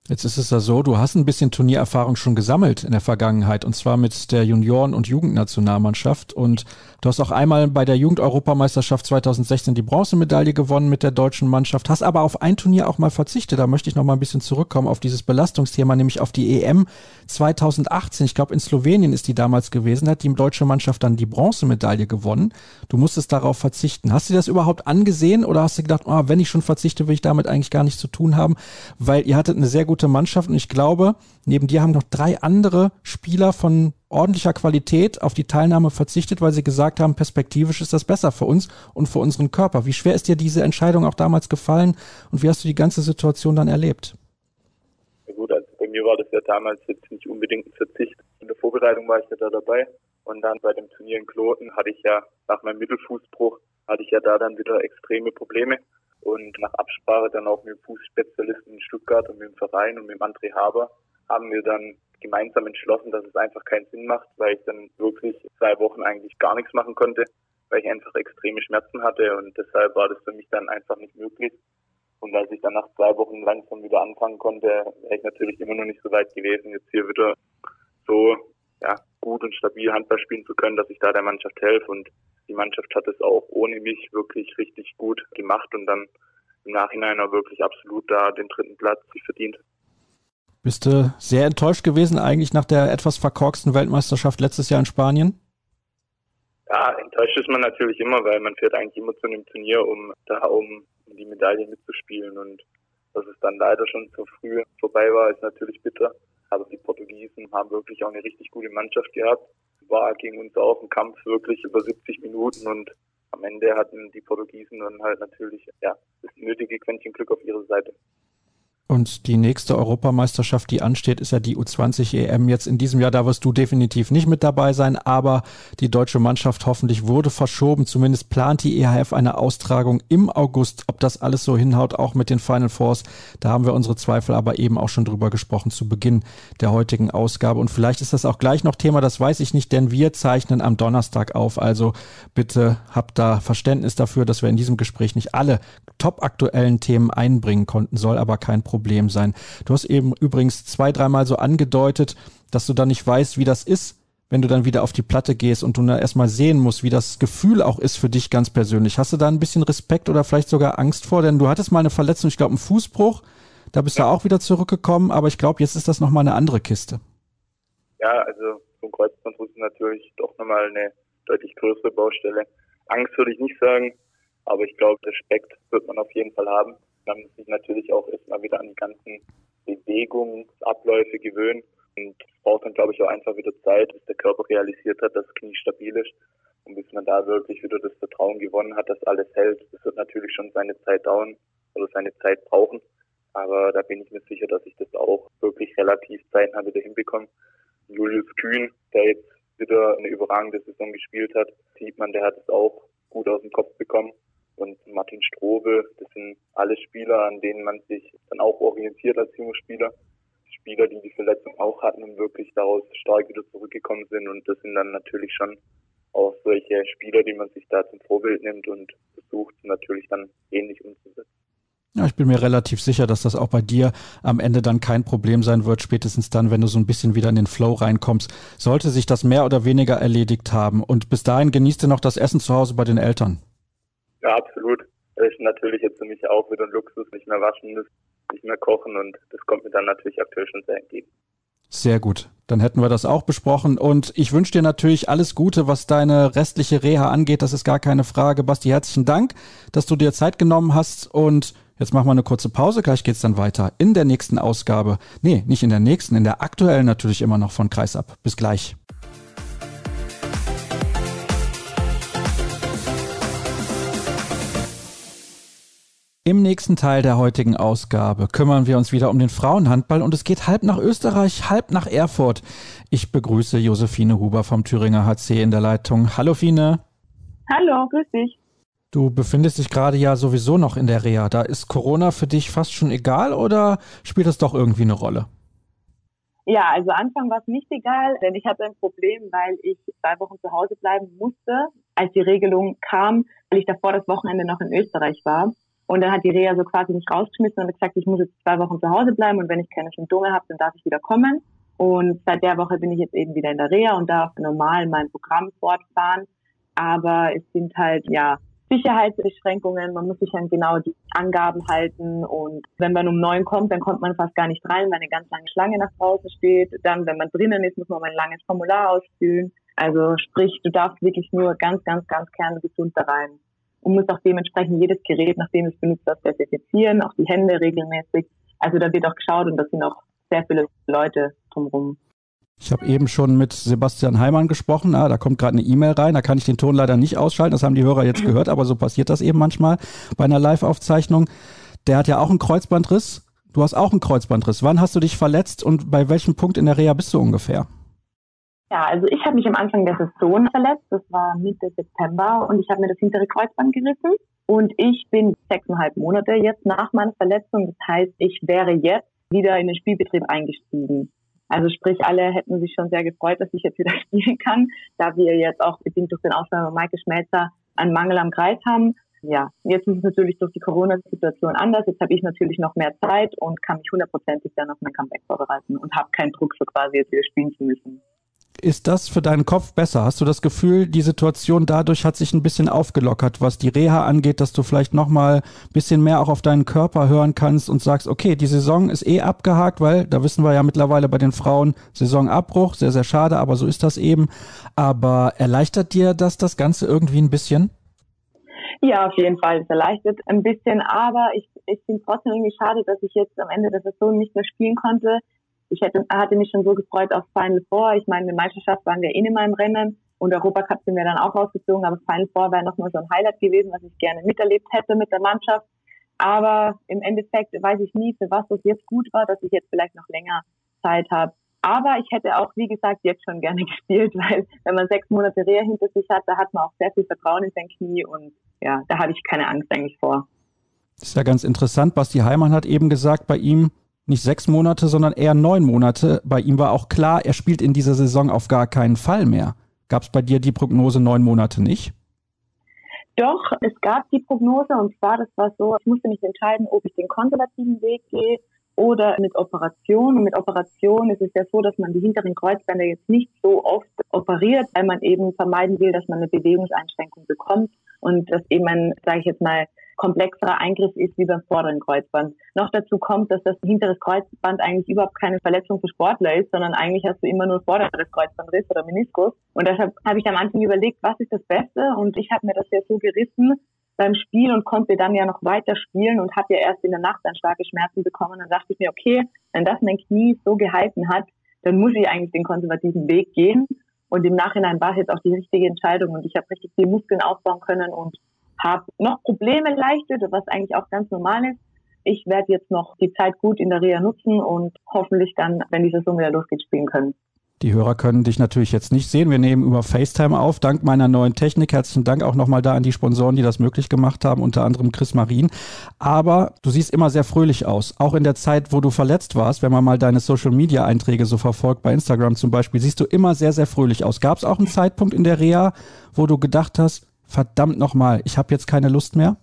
Jetzt ist es ja so, du hast ein bisschen Turniererfahrung schon gesammelt in der Vergangenheit und zwar mit der Junioren- und Jugendnationalmannschaft und du hast auch einmal bei der Jugendeuropameisterschaft 2016 die Bronzemedaille gewonnen mit der deutschen Mannschaft, hast aber auf ein Turnier auch mal verzichtet. Da möchte ich noch mal ein bisschen zurückkommen auf dieses Belastungsthema, nämlich auf die EM 2018. Ich glaube in Slowenien ist die damals gewesen, hat die deutsche Mannschaft dann die Bronzemedaille gewonnen. Du musstest darauf verzichten. Hast du das überhaupt angesehen oder hast du gedacht, oh, wenn ich schon verzichte, will ich damit eigentlich gar nichts zu tun haben, weil ihr hattet eine sehr gute gute Mannschaft und ich glaube, neben dir haben noch drei andere Spieler von ordentlicher Qualität auf die Teilnahme verzichtet, weil sie gesagt haben, perspektivisch ist das besser für uns und für unseren Körper. Wie schwer ist dir diese Entscheidung auch damals gefallen und wie hast du die ganze Situation dann erlebt? Ja gut, also bei mir war das ja damals jetzt nicht unbedingt ein Verzicht. In der Vorbereitung war ich ja da dabei Und dann bei dem Turnier in Kloten hatte ich ja nach meinem Mittelfußbruch, hatte ich ja da dann wieder extreme Probleme. Und nach Absprache dann auch mit dem Fußspezialisten in Stuttgart und mit dem Verein und mit dem André Haber haben wir dann gemeinsam entschlossen, dass es einfach keinen Sinn macht, weil ich dann wirklich zwei Wochen eigentlich gar nichts machen konnte, weil ich einfach extreme Schmerzen hatte und deshalb war das für mich dann einfach nicht möglich. Und als ich dann nach zwei Wochen langsam wieder anfangen konnte, wäre ich natürlich immer noch nicht so weit gewesen, jetzt hier wieder so ja, gut und stabil Handball spielen zu können, dass ich da der Mannschaft helfe. Und die Mannschaft hat es auch ohne mich wirklich richtig gut gemacht und dann im Nachhinein auch wirklich absolut da den dritten Platz sich verdient. Bist du sehr enttäuscht gewesen eigentlich nach der etwas verkorksten Weltmeisterschaft letztes Jahr in Spanien? Ja, enttäuscht ist man natürlich immer, weil man fährt eigentlich immer zu einem Turnier, um da um die Medaille mitzuspielen und dass es dann leider schon zu früh vorbei war, ist natürlich bitter. Aber die Portugiesen haben wirklich auch eine richtig gute Mannschaft gehabt. War gegen uns auch ein Kampf wirklich über 70 Minuten und am Ende hatten die Portugiesen dann halt natürlich ja, das nötige Quäntchen Glück auf ihrer Seite. Und die nächste Europameisterschaft, die ansteht, ist ja die U20 EM jetzt in diesem Jahr. Da wirst du definitiv nicht mit dabei sein, aber die deutsche Mannschaft hoffentlich wurde verschoben. Zumindest plant die EHF eine Austragung im August. Ob das alles so hinhaut, auch mit den Final Fours, da haben wir unsere Zweifel aber eben auch schon drüber gesprochen zu Beginn der heutigen Ausgabe. Und vielleicht ist das auch gleich noch Thema, das weiß ich nicht, denn wir zeichnen am Donnerstag auf. Also bitte habt da Verständnis dafür, dass wir in diesem Gespräch nicht alle top aktuellen Themen einbringen konnten, soll aber kein Problem Problem sein. Du hast eben übrigens zwei, dreimal so angedeutet, dass du da nicht weißt, wie das ist, wenn du dann wieder auf die Platte gehst und du dann erstmal sehen musst, wie das Gefühl auch ist für dich ganz persönlich. Hast du da ein bisschen Respekt oder vielleicht sogar Angst vor? Denn du hattest mal eine Verletzung, ich glaube, einen Fußbruch. Da bist ja. du auch wieder zurückgekommen, aber ich glaube, jetzt ist das nochmal eine andere Kiste. Ja, also so ein Kreuzbandriss ist natürlich doch nochmal eine deutlich größere Baustelle. Angst würde ich nicht sagen, aber ich glaube, Respekt wird man auf jeden Fall haben. Man muss sich natürlich auch erstmal wieder an die ganzen Bewegungsabläufe gewöhnen. Und braucht dann, glaube ich, auch einfach wieder Zeit, bis der Körper realisiert hat, dass das Knie stabil ist. Und bis man da wirklich wieder das Vertrauen gewonnen hat, dass alles hält. Das wird natürlich schon seine Zeit dauern oder seine Zeit brauchen. Aber da bin ich mir sicher, dass ich das auch wirklich relativ zeitnah wieder hinbekomme. Julius Kühn, der jetzt wieder eine überragende Saison gespielt hat, sieht man, der hat es auch gut aus dem Kopf bekommen und Martin Strobe. Das sind alle Spieler, an denen man sich dann auch orientiert als junge Spieler. Spieler, die die Verletzung auch hatten und wirklich daraus stark wieder zurückgekommen sind. Und das sind dann natürlich schon auch solche Spieler, die man sich da zum Vorbild nimmt und versucht natürlich dann ähnlich umzusetzen. Ja, ich bin mir relativ sicher, dass das auch bei dir am Ende dann kein Problem sein wird, spätestens dann, wenn du so ein bisschen wieder in den Flow reinkommst. Sollte sich das mehr oder weniger erledigt haben. Und bis dahin genießt du noch das Essen zu Hause bei den Eltern. Ja, absolut. Das ist natürlich jetzt für mich auch wieder ein Luxus, nicht mehr waschen müssen, nicht mehr kochen und das kommt mir dann natürlich aktuell schon sehr entgegen. Sehr gut. Dann hätten wir das auch besprochen. Und ich wünsche dir natürlich alles Gute, was deine restliche Reha angeht. Das ist gar keine Frage. Basti, herzlichen Dank, dass du dir Zeit genommen hast. Und jetzt machen wir eine kurze Pause. Gleich geht's dann weiter in der nächsten Ausgabe. Nee, nicht in der nächsten, in der aktuellen natürlich immer noch von Kreisab. Bis gleich. Im nächsten Teil der heutigen Ausgabe kümmern wir uns wieder um den Frauenhandball und es geht halb nach Österreich, halb nach Erfurt. Ich begrüße Josephine Huber vom Thüringer HC in der Leitung. Hallo Fine. Hallo, grüß dich. Du befindest dich gerade ja sowieso noch in der Reha. Da ist Corona für dich fast schon egal oder spielt das doch irgendwie eine Rolle? Ja, also Anfang war es nicht egal, denn ich hatte ein Problem, weil ich zwei Wochen zu Hause bleiben musste, als die Regelung kam, weil ich davor das Wochenende noch in Österreich war. Und dann hat die Reha so quasi nicht rausgeschmissen und gesagt, ich muss jetzt zwei Wochen zu Hause bleiben und wenn ich keine Symptome habe, dann darf ich wieder kommen. Und seit der Woche bin ich jetzt eben wieder in der Reha und darf normal mein Programm fortfahren. Aber es sind halt, ja, Sicherheitsbeschränkungen. Man muss sich an genau die Angaben halten. Und wenn man um neun kommt, dann kommt man fast gar nicht rein, weil eine ganz lange Schlange nach draußen steht. Dann, wenn man drinnen ist, muss man ein langes Formular ausfüllen. Also sprich, du darfst wirklich nur ganz, ganz, ganz kerngesund da rein und muss auch dementsprechend jedes Gerät, nachdem es benutzt wird, desinfizieren, auch die Hände regelmäßig. Also da wird auch geschaut und da sind auch sehr viele Leute drumherum. Ich habe eben schon mit Sebastian Heimann gesprochen. Ah, da kommt gerade eine E-Mail rein. Da kann ich den Ton leider nicht ausschalten. Das haben die Hörer jetzt gehört, aber so passiert das eben manchmal bei einer Live-Aufzeichnung. Der hat ja auch einen Kreuzbandriss. Du hast auch einen Kreuzbandriss. Wann hast du dich verletzt und bei welchem Punkt in der Reha bist du ungefähr? Ja, also ich habe mich am Anfang der Saison verletzt. Das war Mitte September und ich habe mir das hintere Kreuzband gerissen. Und ich bin sechseinhalb Monate jetzt nach meiner Verletzung. Das heißt, ich wäre jetzt wieder in den Spielbetrieb eingestiegen. Also sprich, alle hätten sich schon sehr gefreut, dass ich jetzt wieder <laughs> spielen kann, da wir jetzt auch bedingt durch den Ausfall von Maike Schmelzer einen Mangel am Kreis haben. Ja, jetzt ist es natürlich durch die Corona-Situation anders. Jetzt habe ich natürlich noch mehr Zeit und kann mich hundertprozentig dann auf mein Comeback vorbereiten und habe keinen Druck, so quasi jetzt wieder spielen zu müssen. Ist das für deinen Kopf besser? Hast du das Gefühl, die Situation dadurch hat sich ein bisschen aufgelockert, was die Reha angeht, dass du vielleicht nochmal ein bisschen mehr auch auf deinen Körper hören kannst und sagst, okay, die Saison ist eh abgehakt, weil da wissen wir ja mittlerweile bei den Frauen Saisonabbruch, sehr, sehr schade, aber so ist das eben. Aber erleichtert dir das das Ganze irgendwie ein bisschen? Ja, auf jeden Fall. Es erleichtert ein bisschen, aber ich, ich finde trotzdem irgendwie schade, dass ich jetzt am Ende der Saison nicht mehr spielen konnte ich hätte, hatte mich schon so gefreut auf Final Four. Ich meine, in Meisterschaft waren wir eh mehr im Rennen und Europacup sind wir dann auch rausgezogen, aber Final Four wäre nochmal so ein Highlight gewesen, was ich gerne miterlebt hätte mit der Mannschaft. Aber im Endeffekt weiß ich nie, für was das jetzt gut war, dass ich jetzt vielleicht noch länger Zeit habe. Aber ich hätte auch, wie gesagt, jetzt schon gerne <laughs> gespielt, weil wenn man sechs Monate Reha hinter sich hat, da hat man auch sehr viel Vertrauen in sein Knie und ja, da habe ich keine Angst eigentlich vor. Das ist ja ganz interessant. Basti Heimann hat eben gesagt, bei ihm nicht sechs Monate, sondern eher neun Monate. Bei ihm war auch klar, er spielt in dieser Saison auf gar keinen Fall mehr. Gab es bei dir die Prognose neun Monate nicht? Doch, es gab die Prognose und zwar, das war so, ich musste mich entscheiden, ob ich den konservativen Weg gehe oder mit Operation. Und mit Operation ist es ja so, dass man die hinteren Kreuzbänder jetzt nicht so oft operiert, weil man eben vermeiden will, dass man eine Bewegungseinschränkung bekommt und dass eben ein, sage ich jetzt mal, komplexerer Eingriff ist wie beim vorderen Kreuzband. Noch dazu kommt, dass das hintere Kreuzband eigentlich überhaupt keine Verletzung für Sportler ist, sondern eigentlich hast du immer nur vorderes Kreuzbandriss oder Meniskus. Und deshalb habe ich am Anfang überlegt, was ist das Beste? Und ich habe mir das ja so gerissen beim Spiel und konnte dann ja noch weiter spielen und habe ja erst in der Nacht dann starke Schmerzen bekommen. Dann dachte ich mir, okay, wenn das mein Knie so gehalten hat, dann muss ich eigentlich den konservativen Weg gehen. Und im Nachhinein war es jetzt auch die richtige Entscheidung und ich habe richtig viel Muskeln aufbauen können und habe noch Probleme leichtet, was eigentlich auch ganz normal ist. Ich werde jetzt noch die Zeit gut in der Reha nutzen und hoffentlich dann, wenn die Saison wieder losgeht, spielen können. Die Hörer können dich natürlich jetzt nicht sehen. Wir nehmen über FaceTime auf, dank meiner neuen Technik. Herzlichen Dank auch nochmal da an die Sponsoren, die das möglich gemacht haben, unter anderem Chris Marin. Aber du siehst immer sehr fröhlich aus. Auch in der Zeit, wo du verletzt warst, wenn man mal deine Social-Media-Einträge so verfolgt, bei Instagram zum Beispiel, siehst du immer sehr, sehr fröhlich aus. Gab es auch einen Zeitpunkt in der Reha, wo du gedacht hast, verdammt nochmal, ich habe jetzt keine Lust mehr?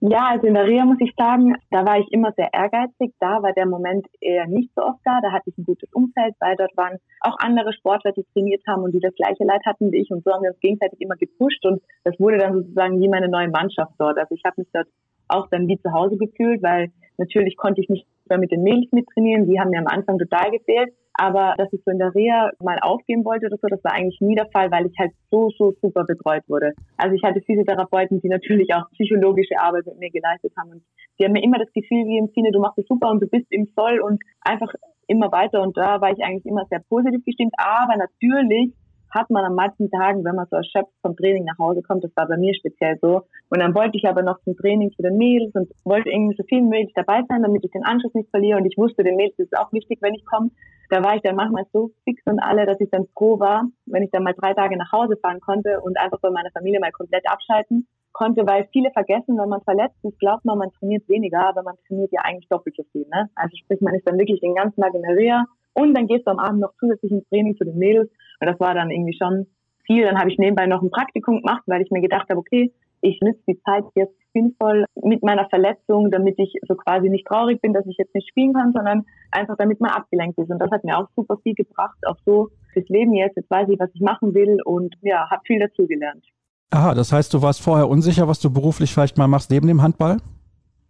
Ja, also in der Reha muss ich sagen, da war ich immer sehr ehrgeizig. Da war der Moment eher nicht so oft da. Da hatte ich ein gutes Umfeld, weil dort waren auch andere Sportler, die trainiert haben und die das gleiche Leid hatten wie ich. Und so haben wir uns gegenseitig immer gepusht. Und das wurde dann sozusagen wie meine neue Mannschaft dort. Also ich habe mich dort auch dann wie zu Hause gefühlt, weil natürlich konnte ich nicht mehr mit den Mädels mittrainieren. Die haben mir am Anfang total gefehlt. Aber dass ich so in der Reha mal aufgeben wollte oder so, das war eigentlich nie der Fall, weil ich halt so, so super betreut wurde. Also ich hatte Physiotherapeuten, die natürlich auch psychologische Arbeit mit mir geleistet haben. Und die haben mir immer das Gefühl gegeben, Fine, du machst es super und du bist im Soll und einfach immer weiter. Und da war ich eigentlich immer sehr positiv gestimmt. Aber natürlich hat man an manchen Tagen, wenn man so erschöpft vom Training nach Hause kommt, das war bei mir speziell so. Und dann wollte ich aber noch zum Training zu den Mädels und wollte irgendwie so viel möglich dabei sein, damit ich den Anschluss nicht verliere. Und ich wusste, den Mädels ist es auch wichtig, wenn ich komme. Da war ich dann manchmal so fix und alle, dass ich dann froh war, wenn ich dann mal drei Tage nach Hause fahren konnte und einfach bei meiner Familie mal komplett abschalten konnte, weil viele vergessen, wenn man verletzt ist, glaubt man, man trainiert weniger, aber man trainiert ja eigentlich doppelt so viel. Ne? Also sprich, man ist dann wirklich den ganzen Tag in der Reha und dann gehst du am Abend noch zusätzlich ins Training zu den Mädels und das war dann irgendwie schon viel. Dann habe ich nebenbei noch ein Praktikum gemacht, weil ich mir gedacht habe, okay, ich nütze die Zeit jetzt sinnvoll mit meiner Verletzung, damit ich so quasi nicht traurig bin, dass ich jetzt nicht spielen kann, sondern einfach damit man abgelenkt ist. Und das hat mir auch super viel gebracht, auch so fürs Leben jetzt. Jetzt weiß ich, was ich machen will und ja, habe viel dazugelernt. Aha, das heißt, du warst vorher unsicher, was du beruflich vielleicht mal machst neben dem Handball?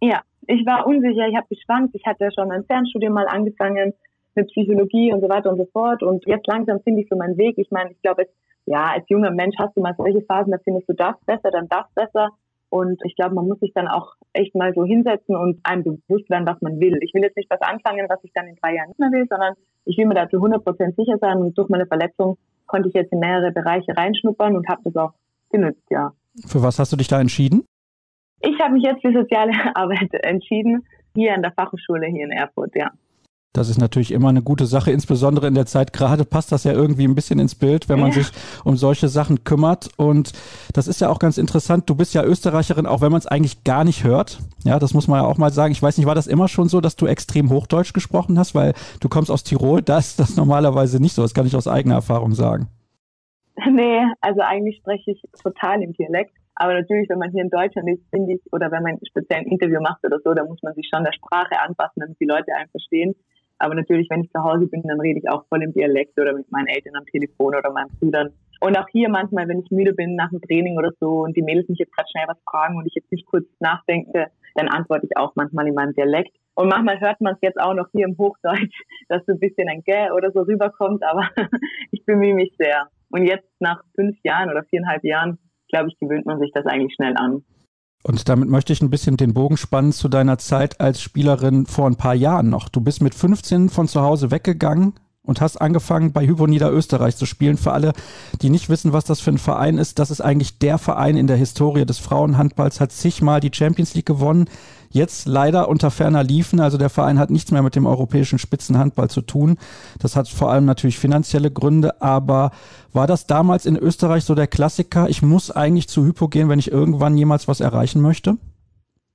Ja, ich war unsicher, ich habe geschwankt. Ich hatte schon ein Fernstudium mal angefangen mit Psychologie und so weiter und so fort. Und jetzt langsam finde ich so meinen Weg. Ich meine, ich glaube, ja, als junger Mensch hast du mal solche Phasen, da findest du das besser, dann das besser. Und ich glaube, man muss sich dann auch echt mal so hinsetzen und einem bewusst werden, was man will. Ich will jetzt nicht was anfangen, was ich dann in drei Jahren nicht mehr will, sondern ich will mir dazu 100% sicher sein. Und durch meine Verletzung konnte ich jetzt in mehrere Bereiche reinschnuppern und habe das auch genützt, ja. Für was hast du dich da entschieden? Ich habe mich jetzt für soziale <laughs> Arbeit entschieden, hier an der Fachhochschule hier in Erfurt, ja. Das ist natürlich immer eine gute Sache, insbesondere in der Zeit gerade passt das ja irgendwie ein bisschen ins Bild, wenn man ja. sich um solche Sachen kümmert. Und das ist ja auch ganz interessant. Du bist ja Österreicherin, auch wenn man es eigentlich gar nicht hört. Ja, das muss man ja auch mal sagen. Ich weiß nicht, war das immer schon so, dass du extrem Hochdeutsch gesprochen hast, weil du kommst aus Tirol, da ist das normalerweise nicht so. Das kann ich aus eigener Erfahrung sagen. <laughs> Nee, also eigentlich spreche ich total im Dialekt. Aber natürlich, wenn man hier in Deutschland ist, finde ich, oder wenn man speziell ein Interview macht oder so, dann muss man sich schon der Sprache anpassen, damit die Leute einen verstehen. Aber natürlich, wenn ich zu Hause bin, dann rede ich auch voll im Dialekt oder mit meinen Eltern am Telefon oder meinen Brüdern. Und auch hier manchmal, wenn ich müde bin nach dem Training oder so und die Mädels mich jetzt gerade schnell was fragen und ich jetzt nicht kurz nachdenke, dann antworte ich auch manchmal in meinem Dialekt. Und manchmal hört man es jetzt auch noch hier im Hochdeutsch, <laughs> dass so ein bisschen ein Gä oder so rüberkommt, aber <laughs> ich bemühe mich sehr. Und jetzt nach fünf Jahren oder viereinhalb Jahren, glaube ich, gewöhnt man sich das eigentlich schnell an. Und damit möchte ich ein bisschen den Bogen spannen zu deiner Zeit als Spielerin vor ein paar Jahren noch. Du bist mit 15 von zu Hause weggegangen und hast angefangen bei Hypo Niederösterreich zu spielen. Für alle, die nicht wissen, was das für ein Verein ist, das ist eigentlich der Verein in der Historie des Frauenhandballs, hat zigmal die Champions League gewonnen, Jetzt leider unter ferner Liefen. Also der Verein hat nichts mehr mit dem europäischen Spitzenhandball zu tun. Das hat vor allem natürlich finanzielle Gründe. Aber war das damals in Österreich so der Klassiker? Ich muss eigentlich zu Hypo gehen, wenn ich irgendwann jemals was erreichen möchte?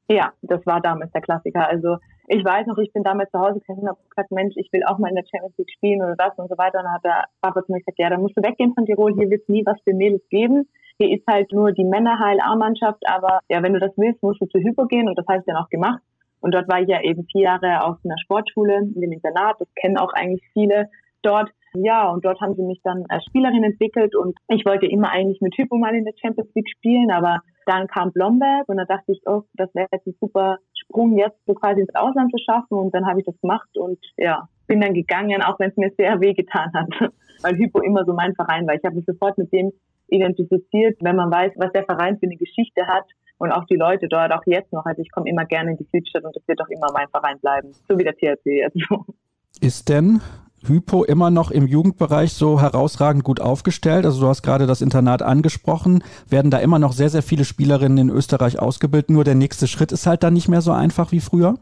Ja, das war damals der Klassiker. Also ich weiß noch, ich bin damals zu Hause gesessen und habe gesagt, Mensch, ich will auch mal in der Champions League spielen oder das und so weiter. Und dann hat der Papa zu mir gesagt, ja, dann musst du weggehen von Tirol, hier wird nie was für Mädels geben. Hier ist halt nur die Männerheil-A-Mannschaft, aber ja, wenn du das willst, musst du zu Hypo gehen und das habe ich dann auch gemacht. Und dort war ich ja eben vier Jahre auf einer Sportschule, in dem Internat, das kennen auch eigentlich viele dort. Ja, und dort haben sie mich dann als Spielerin entwickelt und ich wollte immer eigentlich mit Hypo mal in der Champions League spielen, aber dann kam Blomberg und da dachte ich, oh, das wäre jetzt ein super Sprung, jetzt so quasi ins Ausland zu schaffen und dann habe ich das gemacht und ja, bin dann gegangen, auch wenn es mir sehr weh getan hat, <laughs> weil Hypo immer so mein Verein war. Ich habe mich sofort mit dem identifiziert, wenn man weiß, was der Verein für eine Geschichte hat und auch die Leute dort, auch jetzt noch. Also ich komme immer gerne in die Südstadt und das wird auch immer mein Verein bleiben, so wie der THC jetzt. <laughs> Ist denn Hypo immer noch im Jugendbereich so herausragend gut aufgestellt? Also du hast gerade das Internat angesprochen. Werden da immer noch sehr, sehr viele Spielerinnen in Österreich ausgebildet? Nur der nächste Schritt ist halt dann nicht mehr so einfach wie früher?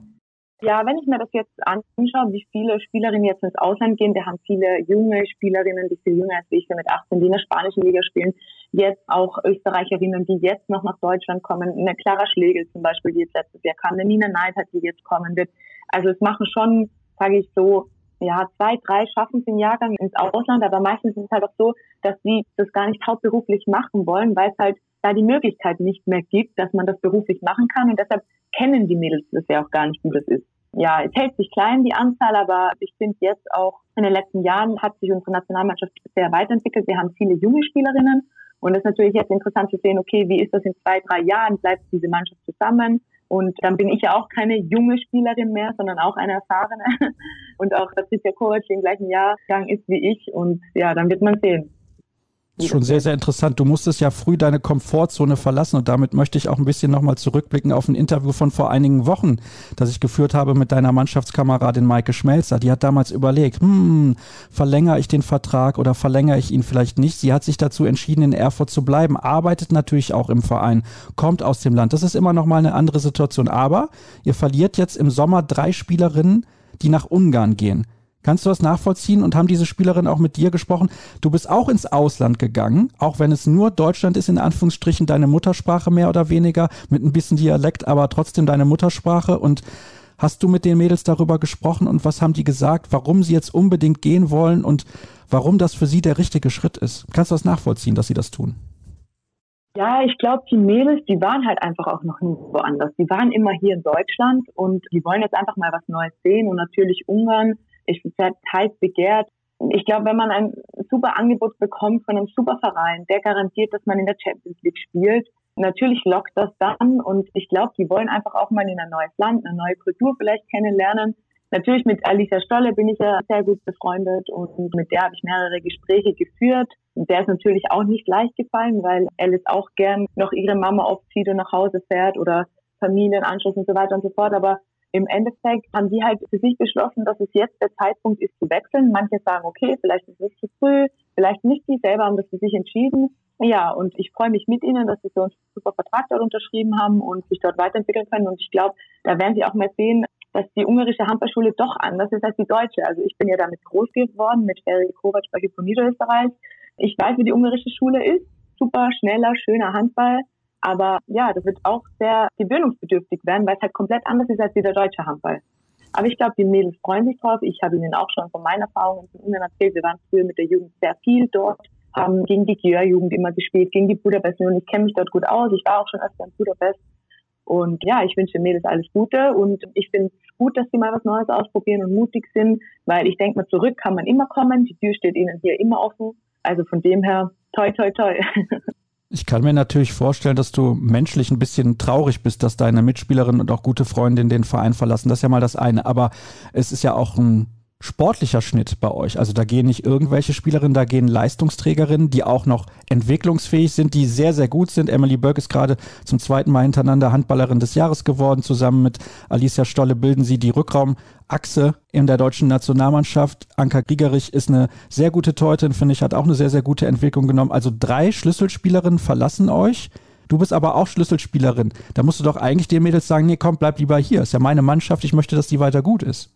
Ja, wenn ich mir das jetzt anschaue, wie viele Spielerinnen jetzt ins Ausland gehen, wir haben viele junge Spielerinnen, die viel jünger als ich, mit 18, die in der spanischen Liga spielen, jetzt auch Österreicherinnen, die jetzt noch nach Deutschland kommen, eine Clara Schlegel zum Beispiel, die jetzt letztes Jahr kam, eine Nina Neidhardt, die jetzt kommen wird. Also es machen schon, sage ich so, ja, zwei, drei schaffen es im Jahrgang ins Ausland, aber meistens ist es halt auch so, dass sie das gar nicht hauptberuflich machen wollen, weil es halt da die Möglichkeit nicht mehr gibt, dass man das beruflich machen kann und deshalb kennen die Mädels das ja auch gar nicht, wie das ist. Ja, es hält sich klein, die Anzahl, aber ich finde jetzt auch in den letzten Jahren hat sich unsere Nationalmannschaft sehr weiterentwickelt. Wir haben viele junge Spielerinnen und es ist natürlich jetzt interessant zu sehen, okay, wie ist das in zwei, drei Jahren? Bleibt diese Mannschaft zusammen? Und dann bin ich ja auch keine junge Spielerin mehr, sondern auch eine erfahrene. <laughs> Und auch Patricia Kovac, die im gleichen Jahrgang ist wie ich. Und ja, dann wird man sehen. Das ist schon sehr, sehr interessant. Du musstest ja früh deine Komfortzone verlassen und damit möchte ich auch ein bisschen nochmal zurückblicken auf ein Interview von vor einigen Wochen, das ich geführt habe mit deiner Mannschaftskameradin Maike Schmelzer. Die hat damals überlegt, hm, verlängere ich den Vertrag oder verlängere ich ihn vielleicht nicht? Sie hat sich dazu entschieden, in Erfurt zu bleiben, arbeitet natürlich auch im Verein, kommt aus dem Land. Das ist immer nochmal eine andere Situation. Aber ihr verliert jetzt im Sommer drei Spielerinnen, die nach Ungarn gehen. Kannst du das nachvollziehen und haben diese Spielerinnen auch mit dir gesprochen? Du bist auch ins Ausland gegangen, auch wenn es nur Deutschland ist, in Anführungsstrichen deine Muttersprache mehr oder weniger, mit ein bisschen Dialekt, aber trotzdem deine Muttersprache. Und hast du mit den Mädels darüber gesprochen und was haben die gesagt, warum sie jetzt unbedingt gehen wollen und warum das für sie der richtige Schritt ist? Kannst du das nachvollziehen, dass sie das tun? Ja, ich glaube, die Mädels, die waren halt einfach auch noch nie woanders. Die waren immer hier in Deutschland und die wollen jetzt einfach mal was Neues sehen und natürlich Ungarn ich werde heiß begehrt. Ich glaube, wenn man ein super Angebot bekommt von einem super Verein, der garantiert, dass man in der Champions League spielt, natürlich lockt das dann und ich glaube, die wollen einfach auch mal in ein neues Land, eine neue Kultur vielleicht kennenlernen. Natürlich mit Alicia Stolle bin ich ja sehr gut befreundet und mit der habe ich mehrere Gespräche geführt. Der ist natürlich auch nicht leicht gefallen, weil Alice auch gern noch ihre Mama aufzieht und nach Hause fährt oder Familienanschluss und so weiter und so fort. Aber im Endeffekt haben die halt für sich beschlossen, dass es jetzt der Zeitpunkt ist zu wechseln. Manche sagen, okay, vielleicht ist es zu früh, vielleicht nicht. Die selber haben das für sich entschieden. Ja, und ich freue mich mit ihnen, dass sie so einen super Vertrag dort unterschrieben haben und sich dort weiterentwickeln können. Und ich glaube, da werden sie auch mal sehen, dass die ungarische Handballschule doch anders ist als die deutsche. Also ich bin ja damit groß geworden mit Ferry Kovac bei Hypo Niederösterreich. Ich weiß, wie die ungarische Schule ist. Super, schneller, schöner Handball. Aber ja, das wird auch sehr gewöhnungsbedürftig werden, weil es halt komplett anders ist als der deutsche Handball. Aber ich glaube, die Mädels freuen sich drauf. Ich habe ihnen auch schon von meinen Erfahrungen von ihnen erzählt. Wir waren früher mit der Jugend sehr viel dort, haben gegen die Gör-Jugend immer gespielt, gegen die Budapest und ich kenne mich dort gut aus. Ich war auch schon öfter in Budapest. Und ja, ich wünsche den Mädels alles Gute und ich finde es gut, dass sie mal was Neues ausprobieren und mutig sind, weil ich denke mal, zurück kann man immer kommen. Die Tür steht ihnen hier immer offen. Also von dem her, toi, toi, toi. <laughs> Ich kann mir natürlich vorstellen, dass du menschlich ein bisschen traurig bist, dass deine Mitspielerin und auch gute Freundin den Verein verlassen. Das ist ja mal das eine. Aber es ist ja auch ein sportlicher Schnitt bei euch. Also da gehen nicht irgendwelche Spielerinnen, da gehen Leistungsträgerinnen, die auch noch entwicklungsfähig sind, die sehr, sehr gut sind. Emily Burke ist gerade zum zweiten Mal hintereinander Handballerin des Jahres geworden. Zusammen mit Alicia Stolle bilden sie die Rückraumachse in der deutschen Nationalmannschaft. Anka Griegerich ist eine sehr gute Teutin, finde ich, hat auch eine sehr, sehr gute Entwicklung genommen. Also drei Schlüsselspielerinnen verlassen euch. Du bist aber auch Schlüsselspielerin. Da musst du doch eigentlich den Mädels sagen, nee, komm, bleib lieber hier. Ist ja meine Mannschaft, ich möchte, dass die weiter gut ist.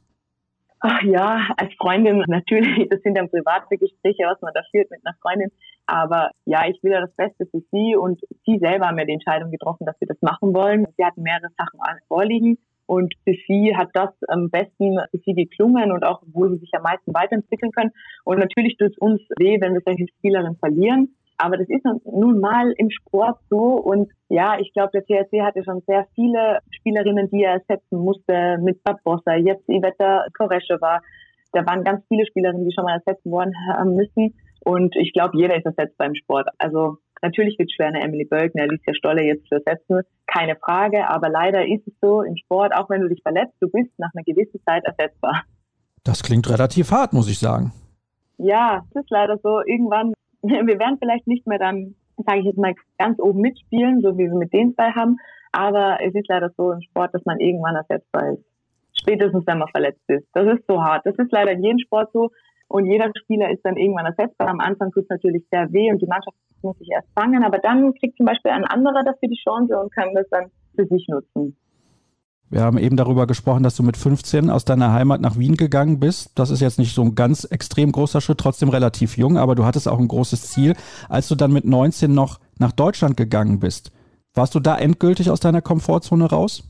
Ach ja, als Freundin <laughs> natürlich, das sind dann private Gespräche, was man da führt mit einer Freundin. Aber ja, ich will ja das Beste für sie und sie selber haben ja die Entscheidung getroffen, dass sie das machen wollen. Sie hatten mehrere Sachen vorliegen und für sie hat das am besten für sie geklungen und auch, wo sie sich am meisten weiterentwickeln können. Und natürlich tut es uns weh, wenn wir solche Spielerinnen verlieren. Aber das ist nun mal im Sport so. Und ja, ich glaube, der THC hatte schon sehr viele Spielerinnen, die er ersetzen musste, mit Barbossa, jetzt Iveta Koreshova. Da waren ganz viele Spielerinnen, die schon mal ersetzt worden haben müssen. Und ich glaube, jeder ist ersetzt beim Sport. Also natürlich wird es schwer, eine Emily Bölken, eine Alicia Stolle jetzt zu ersetzen. Keine Frage. Aber leider ist es so im Sport, auch wenn du dich verletzt, du bist nach einer gewissen Zeit ersetzbar. Das klingt relativ hart, muss ich sagen. Ja, es ist leider so. Irgendwann <laughs> wir werden vielleicht nicht mehr dann, sage ich jetzt mal, ganz oben mitspielen, so wie wir mit den zwei haben. Aber es ist leider so im Sport, dass man irgendwann ersetzbar ist. Spätestens, wenn man verletzt ist. Das ist so hart. Das ist leider in jedem Sport so. Und jeder Spieler ist dann irgendwann ersetzbar. Am Anfang tut es natürlich sehr weh und die Mannschaft muss sich erst fangen. Aber dann kriegt zum Beispiel ein anderer dafür die Chance und kann das dann für sich nutzen. Wir haben eben darüber gesprochen, dass du mit 15 aus deiner Heimat nach Wien gegangen bist. Das ist jetzt nicht so ein ganz extrem großer Schritt, trotzdem relativ jung, aber du hattest auch ein großes Ziel. Als du dann mit 19 noch nach Deutschland gegangen bist, warst du da endgültig aus deiner Komfortzone raus?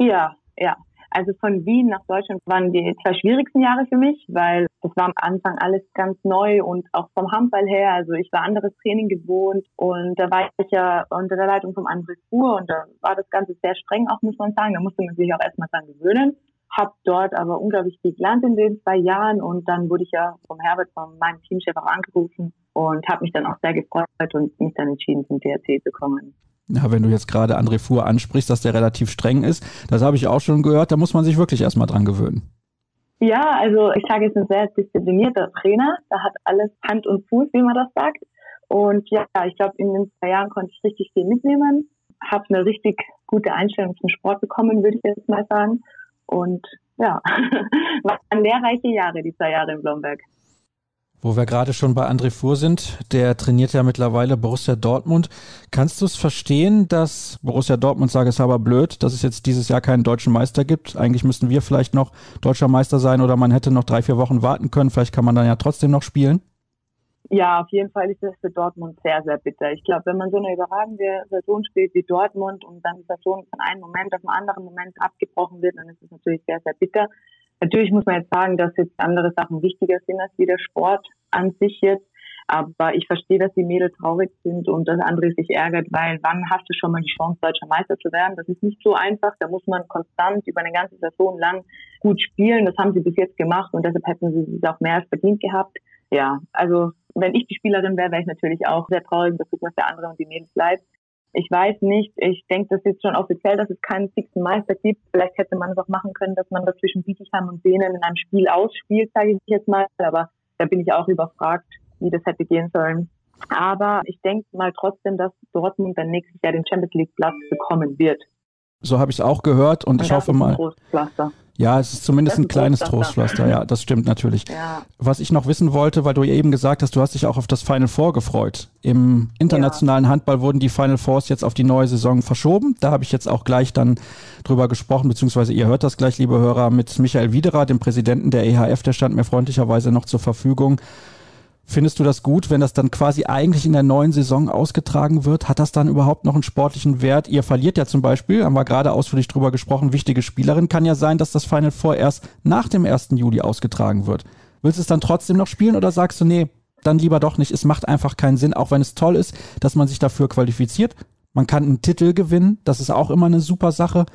Ja, ja. Also von Wien nach Deutschland waren die zwei schwierigsten Jahre für mich, weil das war am Anfang alles ganz neu und auch vom Handball her. Also ich war anderes Training gewohnt und da war ich ja unter der Leitung vom André Fuhr und da war das Ganze sehr streng auch, muss man sagen. Da musste man sich auch erstmal dran gewöhnen. Hab dort aber unglaublich viel gelernt in den zwei Jahren und dann wurde ich ja vom Herbert, von meinem Teamchef auch angerufen und habe mich dann auch sehr gefreut und mich dann entschieden, zum DRC zu kommen. Ja, wenn du jetzt gerade André Fuhr ansprichst, dass der relativ streng ist, das habe ich auch schon gehört, da muss man sich wirklich erstmal dran gewöhnen. Ja, also ich sage, es ist ein sehr disziplinierter Trainer. Da hat alles Hand und Fuß, wie man das sagt. Und ja, ich glaube, in den zwei Jahren konnte ich richtig viel mitnehmen, habe eine richtig gute Einstellung zum Sport bekommen, würde ich jetzt mal sagen. Und ja, <laughs> waren lehrreiche Jahre, die zwei Jahre in Blomberg. Wo wir gerade schon bei André Fuhr sind, der trainiert ja mittlerweile Borussia Dortmund. Kannst du es verstehen, dass Borussia Dortmund sagt, es aber blöd, dass es jetzt dieses Jahr keinen deutschen Meister gibt? Eigentlich müssten wir vielleicht noch deutscher Meister sein oder man hätte noch drei, vier Wochen warten können. Vielleicht kann man dann ja trotzdem noch spielen. Ja, auf jeden Fall ist das für Dortmund sehr, sehr bitter. Ich glaube, wenn man so eine überragende Saison spielt wie Dortmund und dann die Saison von einem Moment auf einen anderen Moment abgebrochen wird, dann ist es natürlich sehr, sehr bitter. Natürlich muss man jetzt sagen, dass jetzt andere Sachen wichtiger sind als wie der Sport an sich jetzt. Aber ich verstehe, dass die Mädels traurig sind und dass andere sich ärgert, weil wann hast du schon mal die Chance, deutscher Meister zu werden? Das ist nicht so einfach. Da muss man konstant über eine ganze Saison lang gut spielen. Das haben sie bis jetzt gemacht und deshalb hätten sie es auch mehr als verdient gehabt. Ja, also wenn ich die Spielerin wäre, wäre ich natürlich auch sehr traurig. Das tut mir für andere und die Mädels leid. Ich weiß nicht, ich denke, das ist schon offiziell, dass es keinen fixen Meister gibt. Vielleicht hätte man es auch machen können, dass man das zwischen Bietigheim und Benen in einem Spiel ausspielt, sage ich jetzt mal. Aber da bin ich auch überfragt, wie das hätte gehen sollen. Aber ich denke mal trotzdem, dass Dortmund dann nächstes Jahr den Champions League Platz bekommen wird. So habe ich es auch gehört und, und ich hoffe mal. Ja, es ist zumindest ein, ein kleines Trostpflaster. Ja, das stimmt natürlich. Ja. Was ich noch wissen wollte, weil du eben gesagt hast, du hast dich auch auf das Final Four gefreut. Im internationalen ja. Handball wurden die Final Fours jetzt auf die neue Saison verschoben. Da habe ich jetzt auch gleich dann drüber gesprochen, beziehungsweise ihr hört das gleich, liebe Hörer, mit Michael Widerer, dem Präsidenten der EHF, der stand mir freundlicherweise noch zur Verfügung. Findest du das gut, wenn das dann quasi eigentlich in der neuen Saison ausgetragen wird? Hat das dann überhaupt noch einen sportlichen Wert? Ihr verliert ja zum Beispiel, haben wir gerade ausführlich drüber gesprochen, wichtige Spielerin. Kann ja sein, dass das Final Four erst nach dem 1. Juli ausgetragen wird. Willst du es dann trotzdem noch spielen oder sagst du, nee, dann lieber doch nicht? Es macht einfach keinen Sinn, auch wenn es toll ist, dass man sich dafür qualifiziert. Man kann einen Titel gewinnen, das ist auch immer eine super Sache,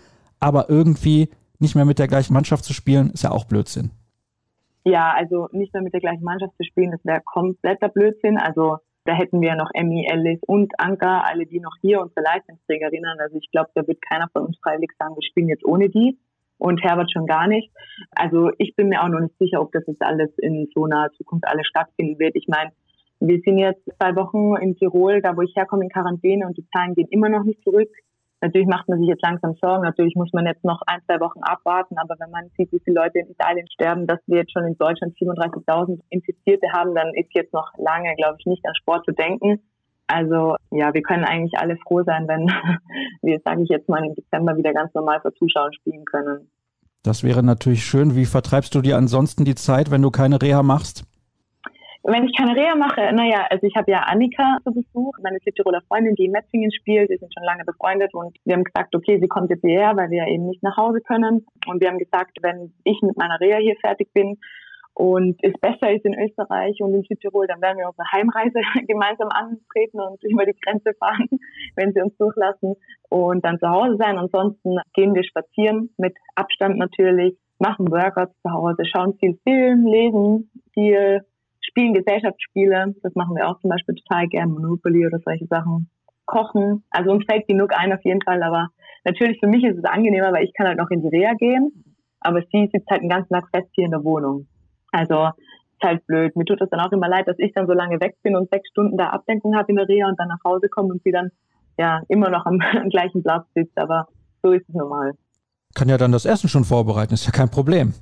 aber irgendwie nicht mehr mit der gleichen Mannschaft zu spielen, ist ja auch Blödsinn. Ja, also nicht mehr mit der gleichen Mannschaft zu spielen, das wäre kompletter Blödsinn. Also da hätten wir noch Emmy, Ellis und Anka, alle die noch hier, unsere Leistungsträgerinnen. Also ich glaube, da wird keiner von uns freiwillig sagen, wir spielen jetzt ohne die. Und Herbert schon gar nicht. Also ich bin mir auch noch nicht sicher, ob das jetzt alles in so naher Zukunft alles stattfinden wird. Ich meine, wir sind jetzt zwei Wochen in Tirol, da wo ich herkomme, in Quarantäne und die Zahlen gehen immer noch nicht zurück. Natürlich macht man sich jetzt langsam Sorgen. Natürlich muss man jetzt noch ein, zwei Wochen abwarten. Aber wenn man sieht, wie viele Leute in Italien sterben, dass wir jetzt schon in Deutschland 37.000 Infizierte haben, dann ist jetzt noch lange, glaube ich, nicht an Sport zu denken. Also ja, wir können eigentlich alle froh sein, wenn <laughs> wir, sage ich jetzt mal, im Dezember wieder ganz normal vor Zuschauern spielen können. Das wäre natürlich schön. Wie vertreibst du dir ansonsten die Zeit, wenn du keine Reha machst? Wenn ich keine Reha mache, naja, also ich habe ja Annika zu Besuch, meine Südtiroler Freundin, die in Metzingen spielt, wir sind schon lange befreundet und wir haben gesagt, okay, sie kommt jetzt hierher, weil wir eben nicht nach Hause können. Und wir haben gesagt, wenn ich mit meiner Reha hier fertig bin und es besser ist in Österreich und in Südtirol, dann werden wir unsere Heimreise <laughs> gemeinsam antreten und <laughs> über die Grenze fahren, wenn sie uns durchlassen und dann zu Hause sein. Ansonsten gehen wir spazieren, mit Abstand natürlich, machen Workouts zu Hause, schauen viel Film, lesen viel, spielen Gesellschaftsspiele, das machen wir auch zum Beispiel total gern, Monopoly oder solche Sachen. Kochen, also uns fällt genug ein auf jeden Fall, aber natürlich für mich ist es angenehmer, weil ich kann halt noch in die Reha gehen, aber sie sitzt halt den ganzen Tag fest hier in der Wohnung. Also ist halt blöd. Mir tut es dann auch immer leid, dass ich dann so lange weg bin und sechs Stunden da Abdenkung habe in der Reha und dann nach Hause komme und sie dann ja immer noch am, am <laughs> gleichen Platz sitzt, aber so ist es normal. Kann ja dann das Essen schon vorbereiten, ist ja kein Problem.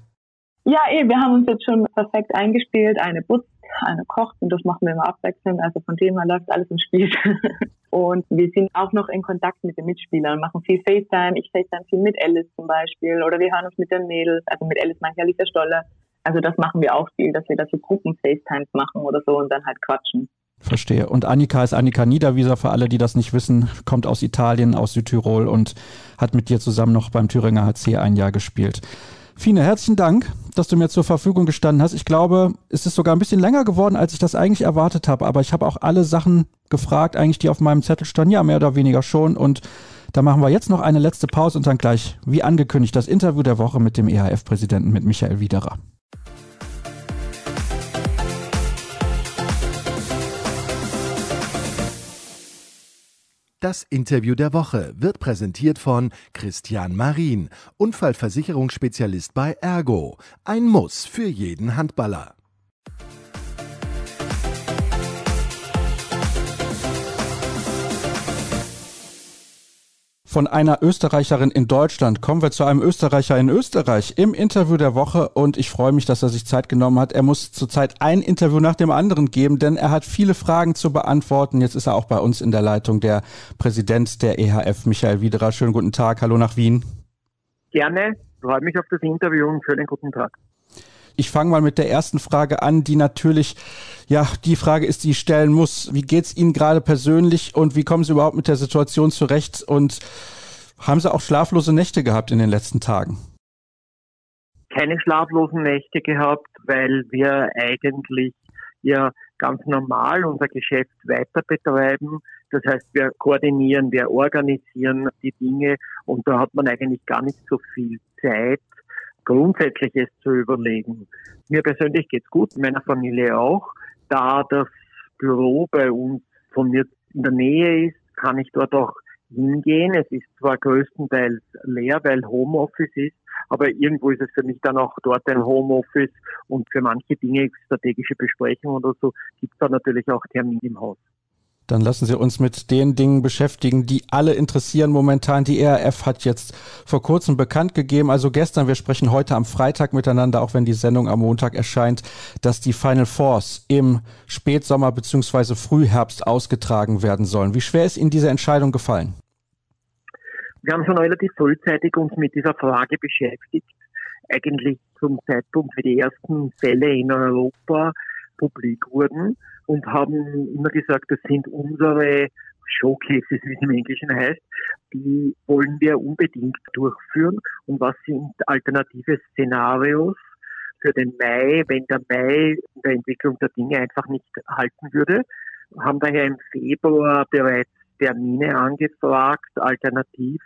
Ja, eh, wir haben uns jetzt schon perfekt eingespielt. Eine putzt, eine kocht und das machen wir immer abwechselnd. Also von dem her läuft alles im Spiel. <laughs> und wir sind auch noch in Kontakt mit den Mitspielern, machen viel FaceTime. Ich FaceTime viel mit Alice zum Beispiel oder wir hören uns mit den Mädels, also mit Alice manchmal Alicia Stolle. Also das machen wir auch viel, dass wir da so Gruppen-FaceTimes machen oder so und dann halt quatschen. Verstehe. Und Annika ist Annika Niederwieser, für alle, die das nicht wissen, kommt aus Italien, aus Südtirol und hat mit dir zusammen noch beim Thüringer HC ein Jahr gespielt. Fine, herzlichen Dank, dass du mir zur Verfügung gestanden hast. Ich glaube, es ist sogar ein bisschen länger geworden, als ich das eigentlich erwartet habe. Aber ich habe auch alle Sachen gefragt, eigentlich, die auf meinem Zettel standen. Ja, mehr oder weniger schon. Und da machen wir jetzt noch eine letzte Pause und dann gleich, wie angekündigt, das Interview der Woche mit dem EHF-Präsidenten, mit Michael Widerer. Das Interview der Woche wird präsentiert von Christian Marin, Unfallversicherungsspezialist bei Ergo. Ein Muss für jeden Handballer. Von einer Österreicherin in Deutschland kommen wir zu einem Österreicher in Österreich im Interview der Woche und ich freue mich, dass er sich Zeit genommen hat. Er muss zurzeit ein Interview nach dem anderen geben, denn er hat viele Fragen zu beantworten. Jetzt ist er auch bei uns in der Leitung, der Präsident der EHF, Michael Widerer. Schönen guten Tag, hallo nach Wien. Gerne, freue mich auf das Interview und schönen guten Tag. Ich fange mal mit der ersten Frage an, die natürlich, ja, die Frage ist, die ich stellen muss. Wie geht's Ihnen gerade persönlich und wie kommen Sie überhaupt mit der Situation zurecht? Und haben Sie auch schlaflose Nächte gehabt in den letzten Tagen? Keine schlaflosen Nächte gehabt, weil wir eigentlich ja ganz normal unser Geschäft weiter betreiben. Das heißt, wir koordinieren, wir organisieren die Dinge und da hat man eigentlich gar nicht so viel Zeit, Grundsätzliches zu überlegen. Mir persönlich geht's gut, meiner Familie auch. Da das Büro bei uns von mir in der Nähe ist, kann ich dort auch hingehen. Es ist zwar größtenteils leer, weil Homeoffice ist, aber irgendwo ist es für mich dann auch dort ein Homeoffice und für manche Dinge, strategische Besprechungen oder so, gibt es da natürlich auch Termine im Haus. Dann lassen Sie uns mit den Dingen beschäftigen, die alle interessieren momentan. Die ERF hat jetzt vor kurzem bekannt gegeben, also gestern, wir sprechen heute am Freitag miteinander, auch wenn die Sendung am Montag erscheint, dass die Final Fours im Spätsommer bzw. Frühherbst ausgetragen werden sollen. Wie schwer ist Ihnen diese Entscheidung gefallen? Wir haben schon relativ frühzeitig uns mit dieser Frage beschäftigt. Eigentlich zum Zeitpunkt, wie die ersten Fälle in Europa publik wurden und haben immer gesagt, das sind unsere Showcases, wie es im Englischen heißt, die wollen wir unbedingt durchführen. Und was sind alternative Szenarios für den Mai, wenn der Mai in der Entwicklung der Dinge einfach nicht halten würde? Haben daher im Februar bereits Termine angefragt, alternativ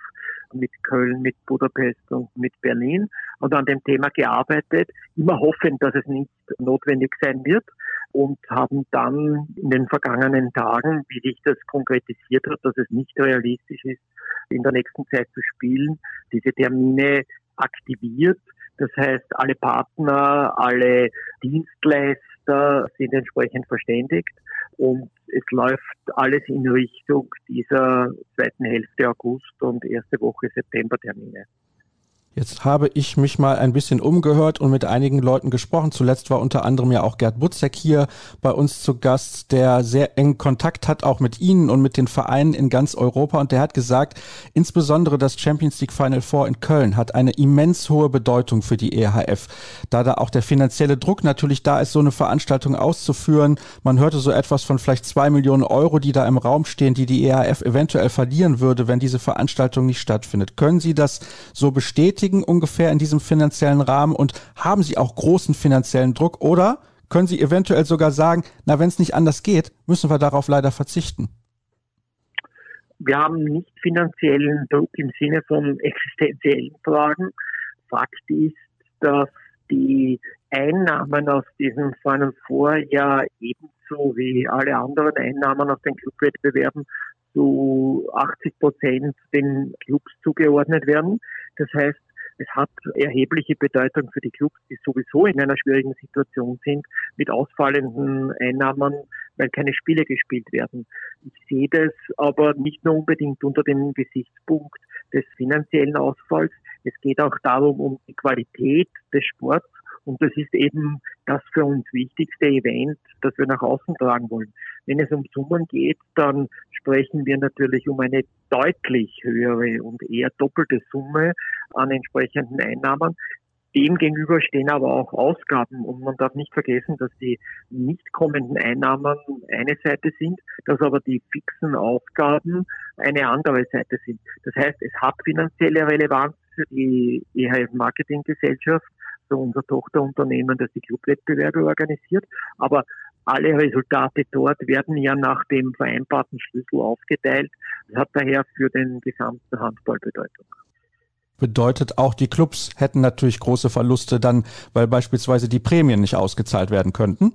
mit Köln, mit Budapest und mit Berlin und an dem Thema gearbeitet, immer hoffend, dass es nicht notwendig sein wird und haben dann in den vergangenen Tagen, wie sich das konkretisiert hat, dass es nicht realistisch ist, in der nächsten Zeit zu spielen, diese Termine aktiviert. Das heißt, alle Partner, alle Dienstleister sind entsprechend verständigt und es läuft alles in Richtung dieser zweiten Hälfte August und erste Woche September Termine. Jetzt habe ich mich mal ein bisschen umgehört und mit einigen Leuten gesprochen. Zuletzt war unter anderem ja auch Gerd Butzek hier bei uns zu Gast, der sehr engen Kontakt hat, auch mit Ihnen und mit den Vereinen in ganz Europa. Und der hat gesagt, insbesondere das Champions League Final Four in Köln hat eine immens hohe Bedeutung für die EHF. Da da auch der finanzielle Druck natürlich da ist, so eine Veranstaltung auszuführen. Man hörte so etwas von vielleicht zwei Millionen Euro, die da im Raum stehen, die die EHF eventuell verlieren würde, wenn diese Veranstaltung nicht stattfindet. Können Sie das so bestätigen? Beschäftigen ungefähr in diesem finanziellen Rahmen und haben Sie auch großen finanziellen Druck oder können Sie eventuell sogar sagen, na, wenn es nicht anders geht, müssen wir darauf leider verzichten? Wir haben nicht finanziellen Druck im Sinne von existenziellen Fragen. Fakt ist, dass die Einnahmen aus diesem Four ja ebenso wie alle anderen Einnahmen aus den Clubwettbewerben zu 80 Prozent den Clubs zugeordnet werden. Das heißt, es hat erhebliche Bedeutung für die Clubs, die sowieso in einer schwierigen Situation sind, mit ausfallenden Einnahmen, weil keine Spiele gespielt werden. Ich sehe das aber nicht nur unbedingt unter dem Gesichtspunkt des finanziellen Ausfalls. Es geht auch darum, um die Qualität des Sports und das ist eben das für uns wichtigste Event, das wir nach außen tragen wollen. Wenn es um Summen geht, dann sprechen wir natürlich um eine deutlich höhere und eher doppelte Summe an entsprechenden Einnahmen. Dem gegenüber stehen aber auch Ausgaben und man darf nicht vergessen, dass die nicht kommenden Einnahmen eine Seite sind, dass aber die fixen Ausgaben eine andere Seite sind. Das heißt, es hat finanzielle Relevanz für die EHF Marketing Gesellschaft so unser Tochterunternehmen, das die Clubwettbewerbe organisiert. Aber alle Resultate dort werden ja nach dem vereinbarten Schlüssel aufgeteilt. Das hat daher für den gesamten Handball Bedeutung. Bedeutet auch, die Clubs hätten natürlich große Verluste dann, weil beispielsweise die Prämien nicht ausgezahlt werden könnten?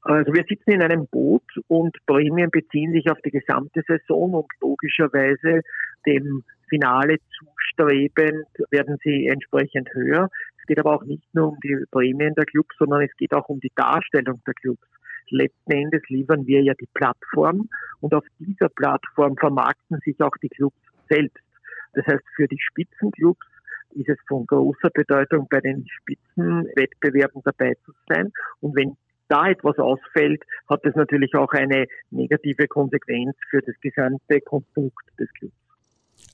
Also wir sitzen in einem Boot und Prämien beziehen sich auf die gesamte Saison und logischerweise dem Finale zustrebend werden sie entsprechend höher. Es geht aber auch nicht nur um die Prämien der Clubs, sondern es geht auch um die Darstellung der Clubs. Letzten Endes liefern wir ja die Plattform und auf dieser Plattform vermarkten sich auch die Clubs selbst. Das heißt, für die Spitzenclubs ist es von großer Bedeutung, bei den Spitzenwettbewerben dabei zu sein. Und wenn da etwas ausfällt, hat das natürlich auch eine negative Konsequenz für das gesamte Konstrukt des Clubs.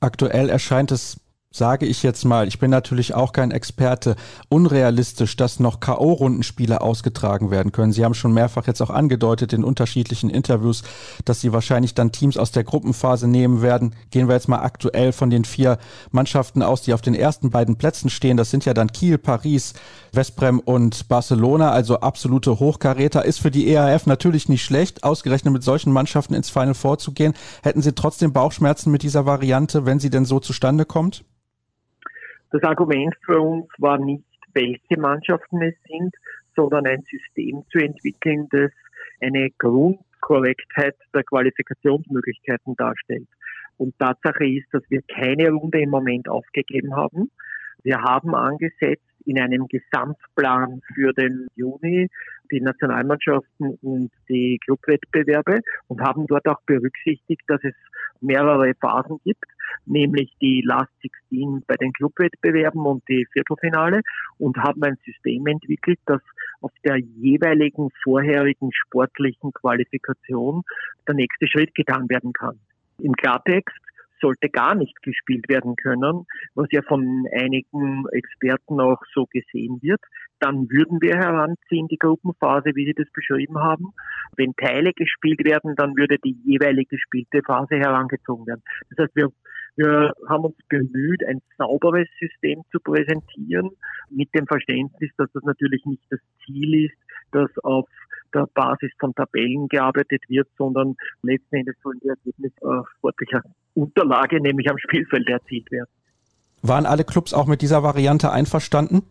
Aktuell erscheint es sage ich jetzt mal, ich bin natürlich auch kein Experte, unrealistisch, dass noch K.O.-Rundenspiele ausgetragen werden können. Sie haben schon mehrfach jetzt auch angedeutet in unterschiedlichen Interviews, dass Sie wahrscheinlich dann Teams aus der Gruppenphase nehmen werden. Gehen wir jetzt mal aktuell von den vier Mannschaften aus, die auf den ersten beiden Plätzen stehen. Das sind ja dann Kiel, Paris, Westbrem und Barcelona, also absolute Hochkaräter. Ist für die EAF natürlich nicht schlecht, ausgerechnet mit solchen Mannschaften ins Final vorzugehen. Hätten Sie trotzdem Bauchschmerzen mit dieser Variante, wenn sie denn so zustande kommt? Das Argument für uns war nicht, welche Mannschaften es sind, sondern ein System zu entwickeln, das eine Grundkorrektheit der Qualifikationsmöglichkeiten darstellt. Und Tatsache ist, dass wir keine Runde im Moment aufgegeben haben. Wir haben angesetzt in einem Gesamtplan für den Juni die Nationalmannschaften und die Clubwettbewerbe und haben dort auch berücksichtigt, dass es mehrere Phasen gibt, nämlich die Last 16 bei den Clubwettbewerben und die Viertelfinale und haben ein System entwickelt, das auf der jeweiligen vorherigen sportlichen Qualifikation der nächste Schritt getan werden kann. Im Klartext sollte gar nicht gespielt werden können, was ja von einigen Experten auch so gesehen wird, dann würden wir heranziehen die Gruppenphase, wie Sie das beschrieben haben. Wenn Teile gespielt werden, dann würde die jeweilig gespielte Phase herangezogen werden. Das heißt, wir wir haben uns bemüht, ein sauberes System zu präsentieren, mit dem Verständnis, dass das natürlich nicht das Ziel ist, dass auf der Basis von Tabellen gearbeitet wird, sondern letzten Endes sollen die Ergebnisse auf sportlicher Unterlage, nämlich am Spielfeld erzielt werden. Waren alle Clubs auch mit dieser Variante einverstanden?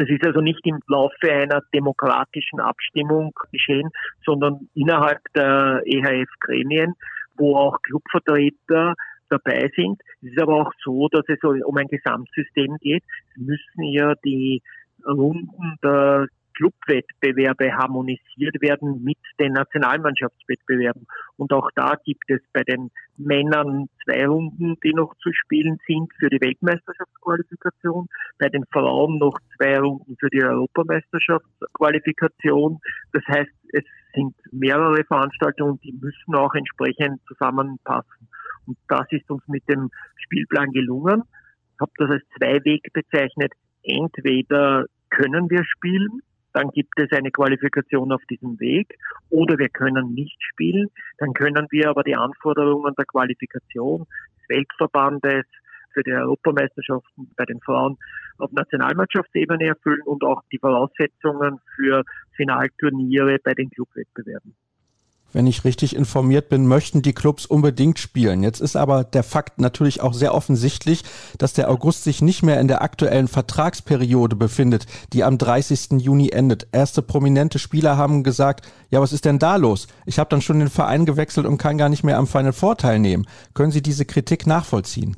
Das ist also nicht im Laufe einer demokratischen Abstimmung geschehen, sondern innerhalb der EHF-Gremien, wo auch Clubvertreter dabei sind. Es ist aber auch so, dass es um ein Gesamtsystem geht. Es müssen ja die Runden der Clubwettbewerbe harmonisiert werden mit den Nationalmannschaftswettbewerben. Und auch da gibt es bei den Männern zwei Runden, die noch zu spielen sind für die Weltmeisterschaftsqualifikation, bei den Frauen noch zwei Runden für die Europameisterschaftsqualifikation. Das heißt, es sind mehrere Veranstaltungen, die müssen auch entsprechend zusammenpassen. Und das ist uns mit dem Spielplan gelungen. Ich habe das als zwei Weg bezeichnet. Entweder können wir spielen, dann gibt es eine Qualifikation auf diesem Weg, oder wir können nicht spielen, dann können wir aber die Anforderungen der Qualifikation des Weltverbandes für die Europameisterschaften bei den Frauen auf Nationalmannschaftsebene erfüllen und auch die Voraussetzungen für Finalturniere bei den Clubwettbewerben wenn ich richtig informiert bin, möchten die Clubs unbedingt spielen. Jetzt ist aber der Fakt natürlich auch sehr offensichtlich, dass der August sich nicht mehr in der aktuellen Vertragsperiode befindet, die am 30. Juni endet. Erste prominente Spieler haben gesagt, ja, was ist denn da los? Ich habe dann schon den Verein gewechselt und kann gar nicht mehr am Final Vorteil nehmen. Können Sie diese Kritik nachvollziehen?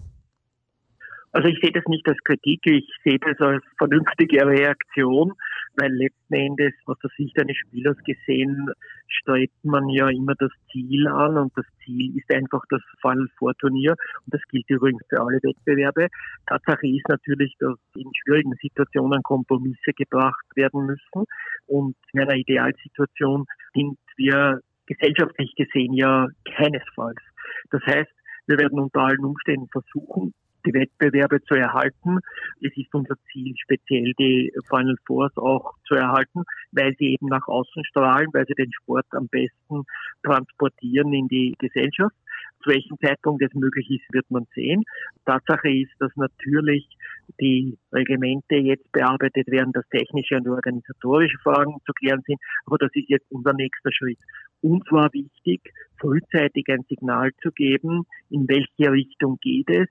Also ich sehe das nicht als Kritik, ich sehe das als vernünftige Reaktion, weil letzten Endes aus der Sicht eines Spielers gesehen strebt man ja immer das Ziel an und das Ziel ist einfach das Final Four Turnier und das gilt übrigens für alle Wettbewerbe. Tatsache ist natürlich, dass in schwierigen Situationen Kompromisse gebracht werden müssen und in einer Idealsituation sind wir gesellschaftlich gesehen ja keinesfalls. Das heißt, wir werden unter allen Umständen versuchen, die Wettbewerbe zu erhalten. Es ist unser Ziel, speziell die Final Fours auch zu erhalten, weil sie eben nach außen strahlen, weil sie den Sport am besten transportieren in die Gesellschaft. Zu welchem Zeitpunkt es möglich ist, wird man sehen. Tatsache ist, dass natürlich die Reglemente jetzt bearbeitet werden, dass technische und organisatorische Fragen zu klären sind. Aber das ist jetzt unser nächster Schritt. Uns war wichtig, frühzeitig ein Signal zu geben, in welche Richtung geht es,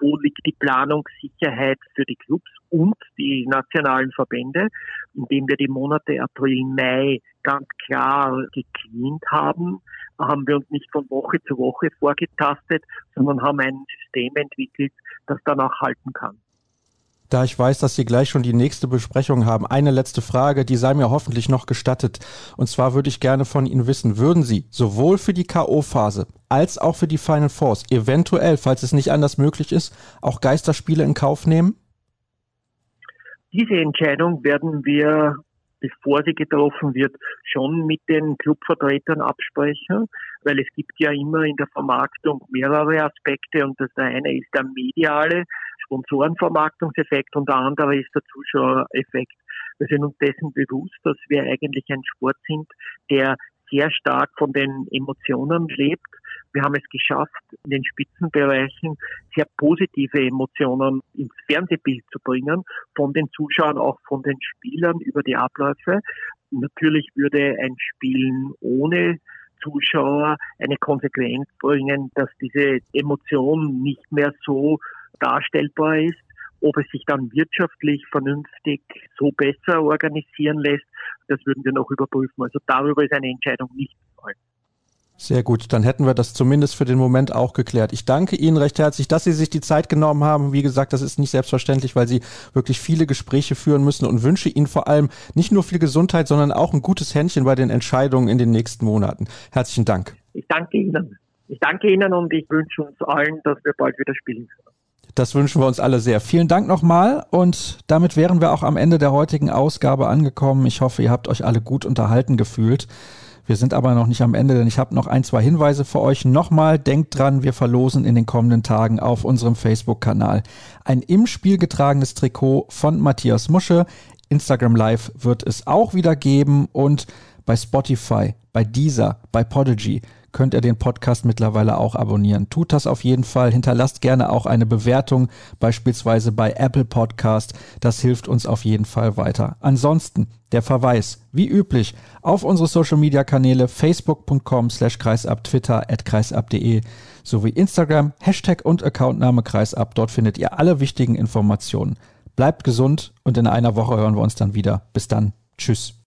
wo liegt die Planungssicherheit für die Clubs und die nationalen Verbände, indem wir die Monate April, Mai ganz klar gecleant haben, haben wir uns nicht von Woche zu Woche vorgetastet, sondern haben ein System entwickelt, das dann auch halten kann. Da ich weiß, dass Sie gleich schon die nächste Besprechung haben, eine letzte Frage, die sei mir hoffentlich noch gestattet. Und zwar würde ich gerne von Ihnen wissen, würden Sie sowohl für die K.O.-Phase als auch für die Final Force eventuell, falls es nicht anders möglich ist, auch Geisterspiele in Kauf nehmen? Diese Entscheidung werden wir, bevor sie getroffen wird, schon mit den Clubvertretern absprechen, weil es gibt ja immer in der Vermarktung mehrere Aspekte und das eine ist der mediale, Sponsorenvermarktungseffekt und der andere ist der Zuschauereffekt. Wir sind uns dessen bewusst, dass wir eigentlich ein Sport sind, der sehr stark von den Emotionen lebt. Wir haben es geschafft, in den Spitzenbereichen sehr positive Emotionen ins Fernsehbild zu bringen, von den Zuschauern, auch von den Spielern über die Abläufe. Natürlich würde ein Spielen ohne Zuschauer eine Konsequenz bringen, dass diese Emotion nicht mehr so darstellbar ist. Ob es sich dann wirtschaftlich vernünftig so besser organisieren lässt, das würden wir noch überprüfen. Also darüber ist eine Entscheidung nicht gefallen. Sehr gut, dann hätten wir das zumindest für den Moment auch geklärt. Ich danke Ihnen recht herzlich, dass Sie sich die Zeit genommen haben. Wie gesagt, das ist nicht selbstverständlich, weil Sie wirklich viele Gespräche führen müssen und wünsche Ihnen vor allem nicht nur viel Gesundheit, sondern auch ein gutes Händchen bei den Entscheidungen in den nächsten Monaten. Herzlichen Dank. Ich danke Ihnen. Ich danke Ihnen und ich wünsche uns allen, dass wir bald wieder spielen können. Das wünschen wir uns alle sehr. Vielen Dank nochmal und damit wären wir auch am Ende der heutigen Ausgabe angekommen. Ich hoffe, ihr habt euch alle gut unterhalten gefühlt. Wir sind aber noch nicht am Ende, denn ich habe noch ein, zwei Hinweise für euch. Nochmal, denkt dran, wir verlosen in den kommenden Tagen auf unserem Facebook-Kanal ein im Spiel getragenes Trikot von Matthias Musche. Instagram Live wird es auch wieder geben und bei Spotify, bei Deezer, bei Podigy könnt ihr den Podcast mittlerweile auch abonnieren. Tut das auf jeden Fall. Hinterlasst gerne auch eine Bewertung, beispielsweise bei Apple Podcast. Das hilft uns auf jeden Fall weiter. Ansonsten der Verweis, wie üblich, auf unsere Social Media Kanäle facebook.com slash kreisab, twitter at kreisab.de sowie Instagram, Hashtag und Accountname kreisab. Dort findet ihr alle wichtigen Informationen. Bleibt gesund und in einer Woche hören wir uns dann wieder. Bis dann. Tschüss.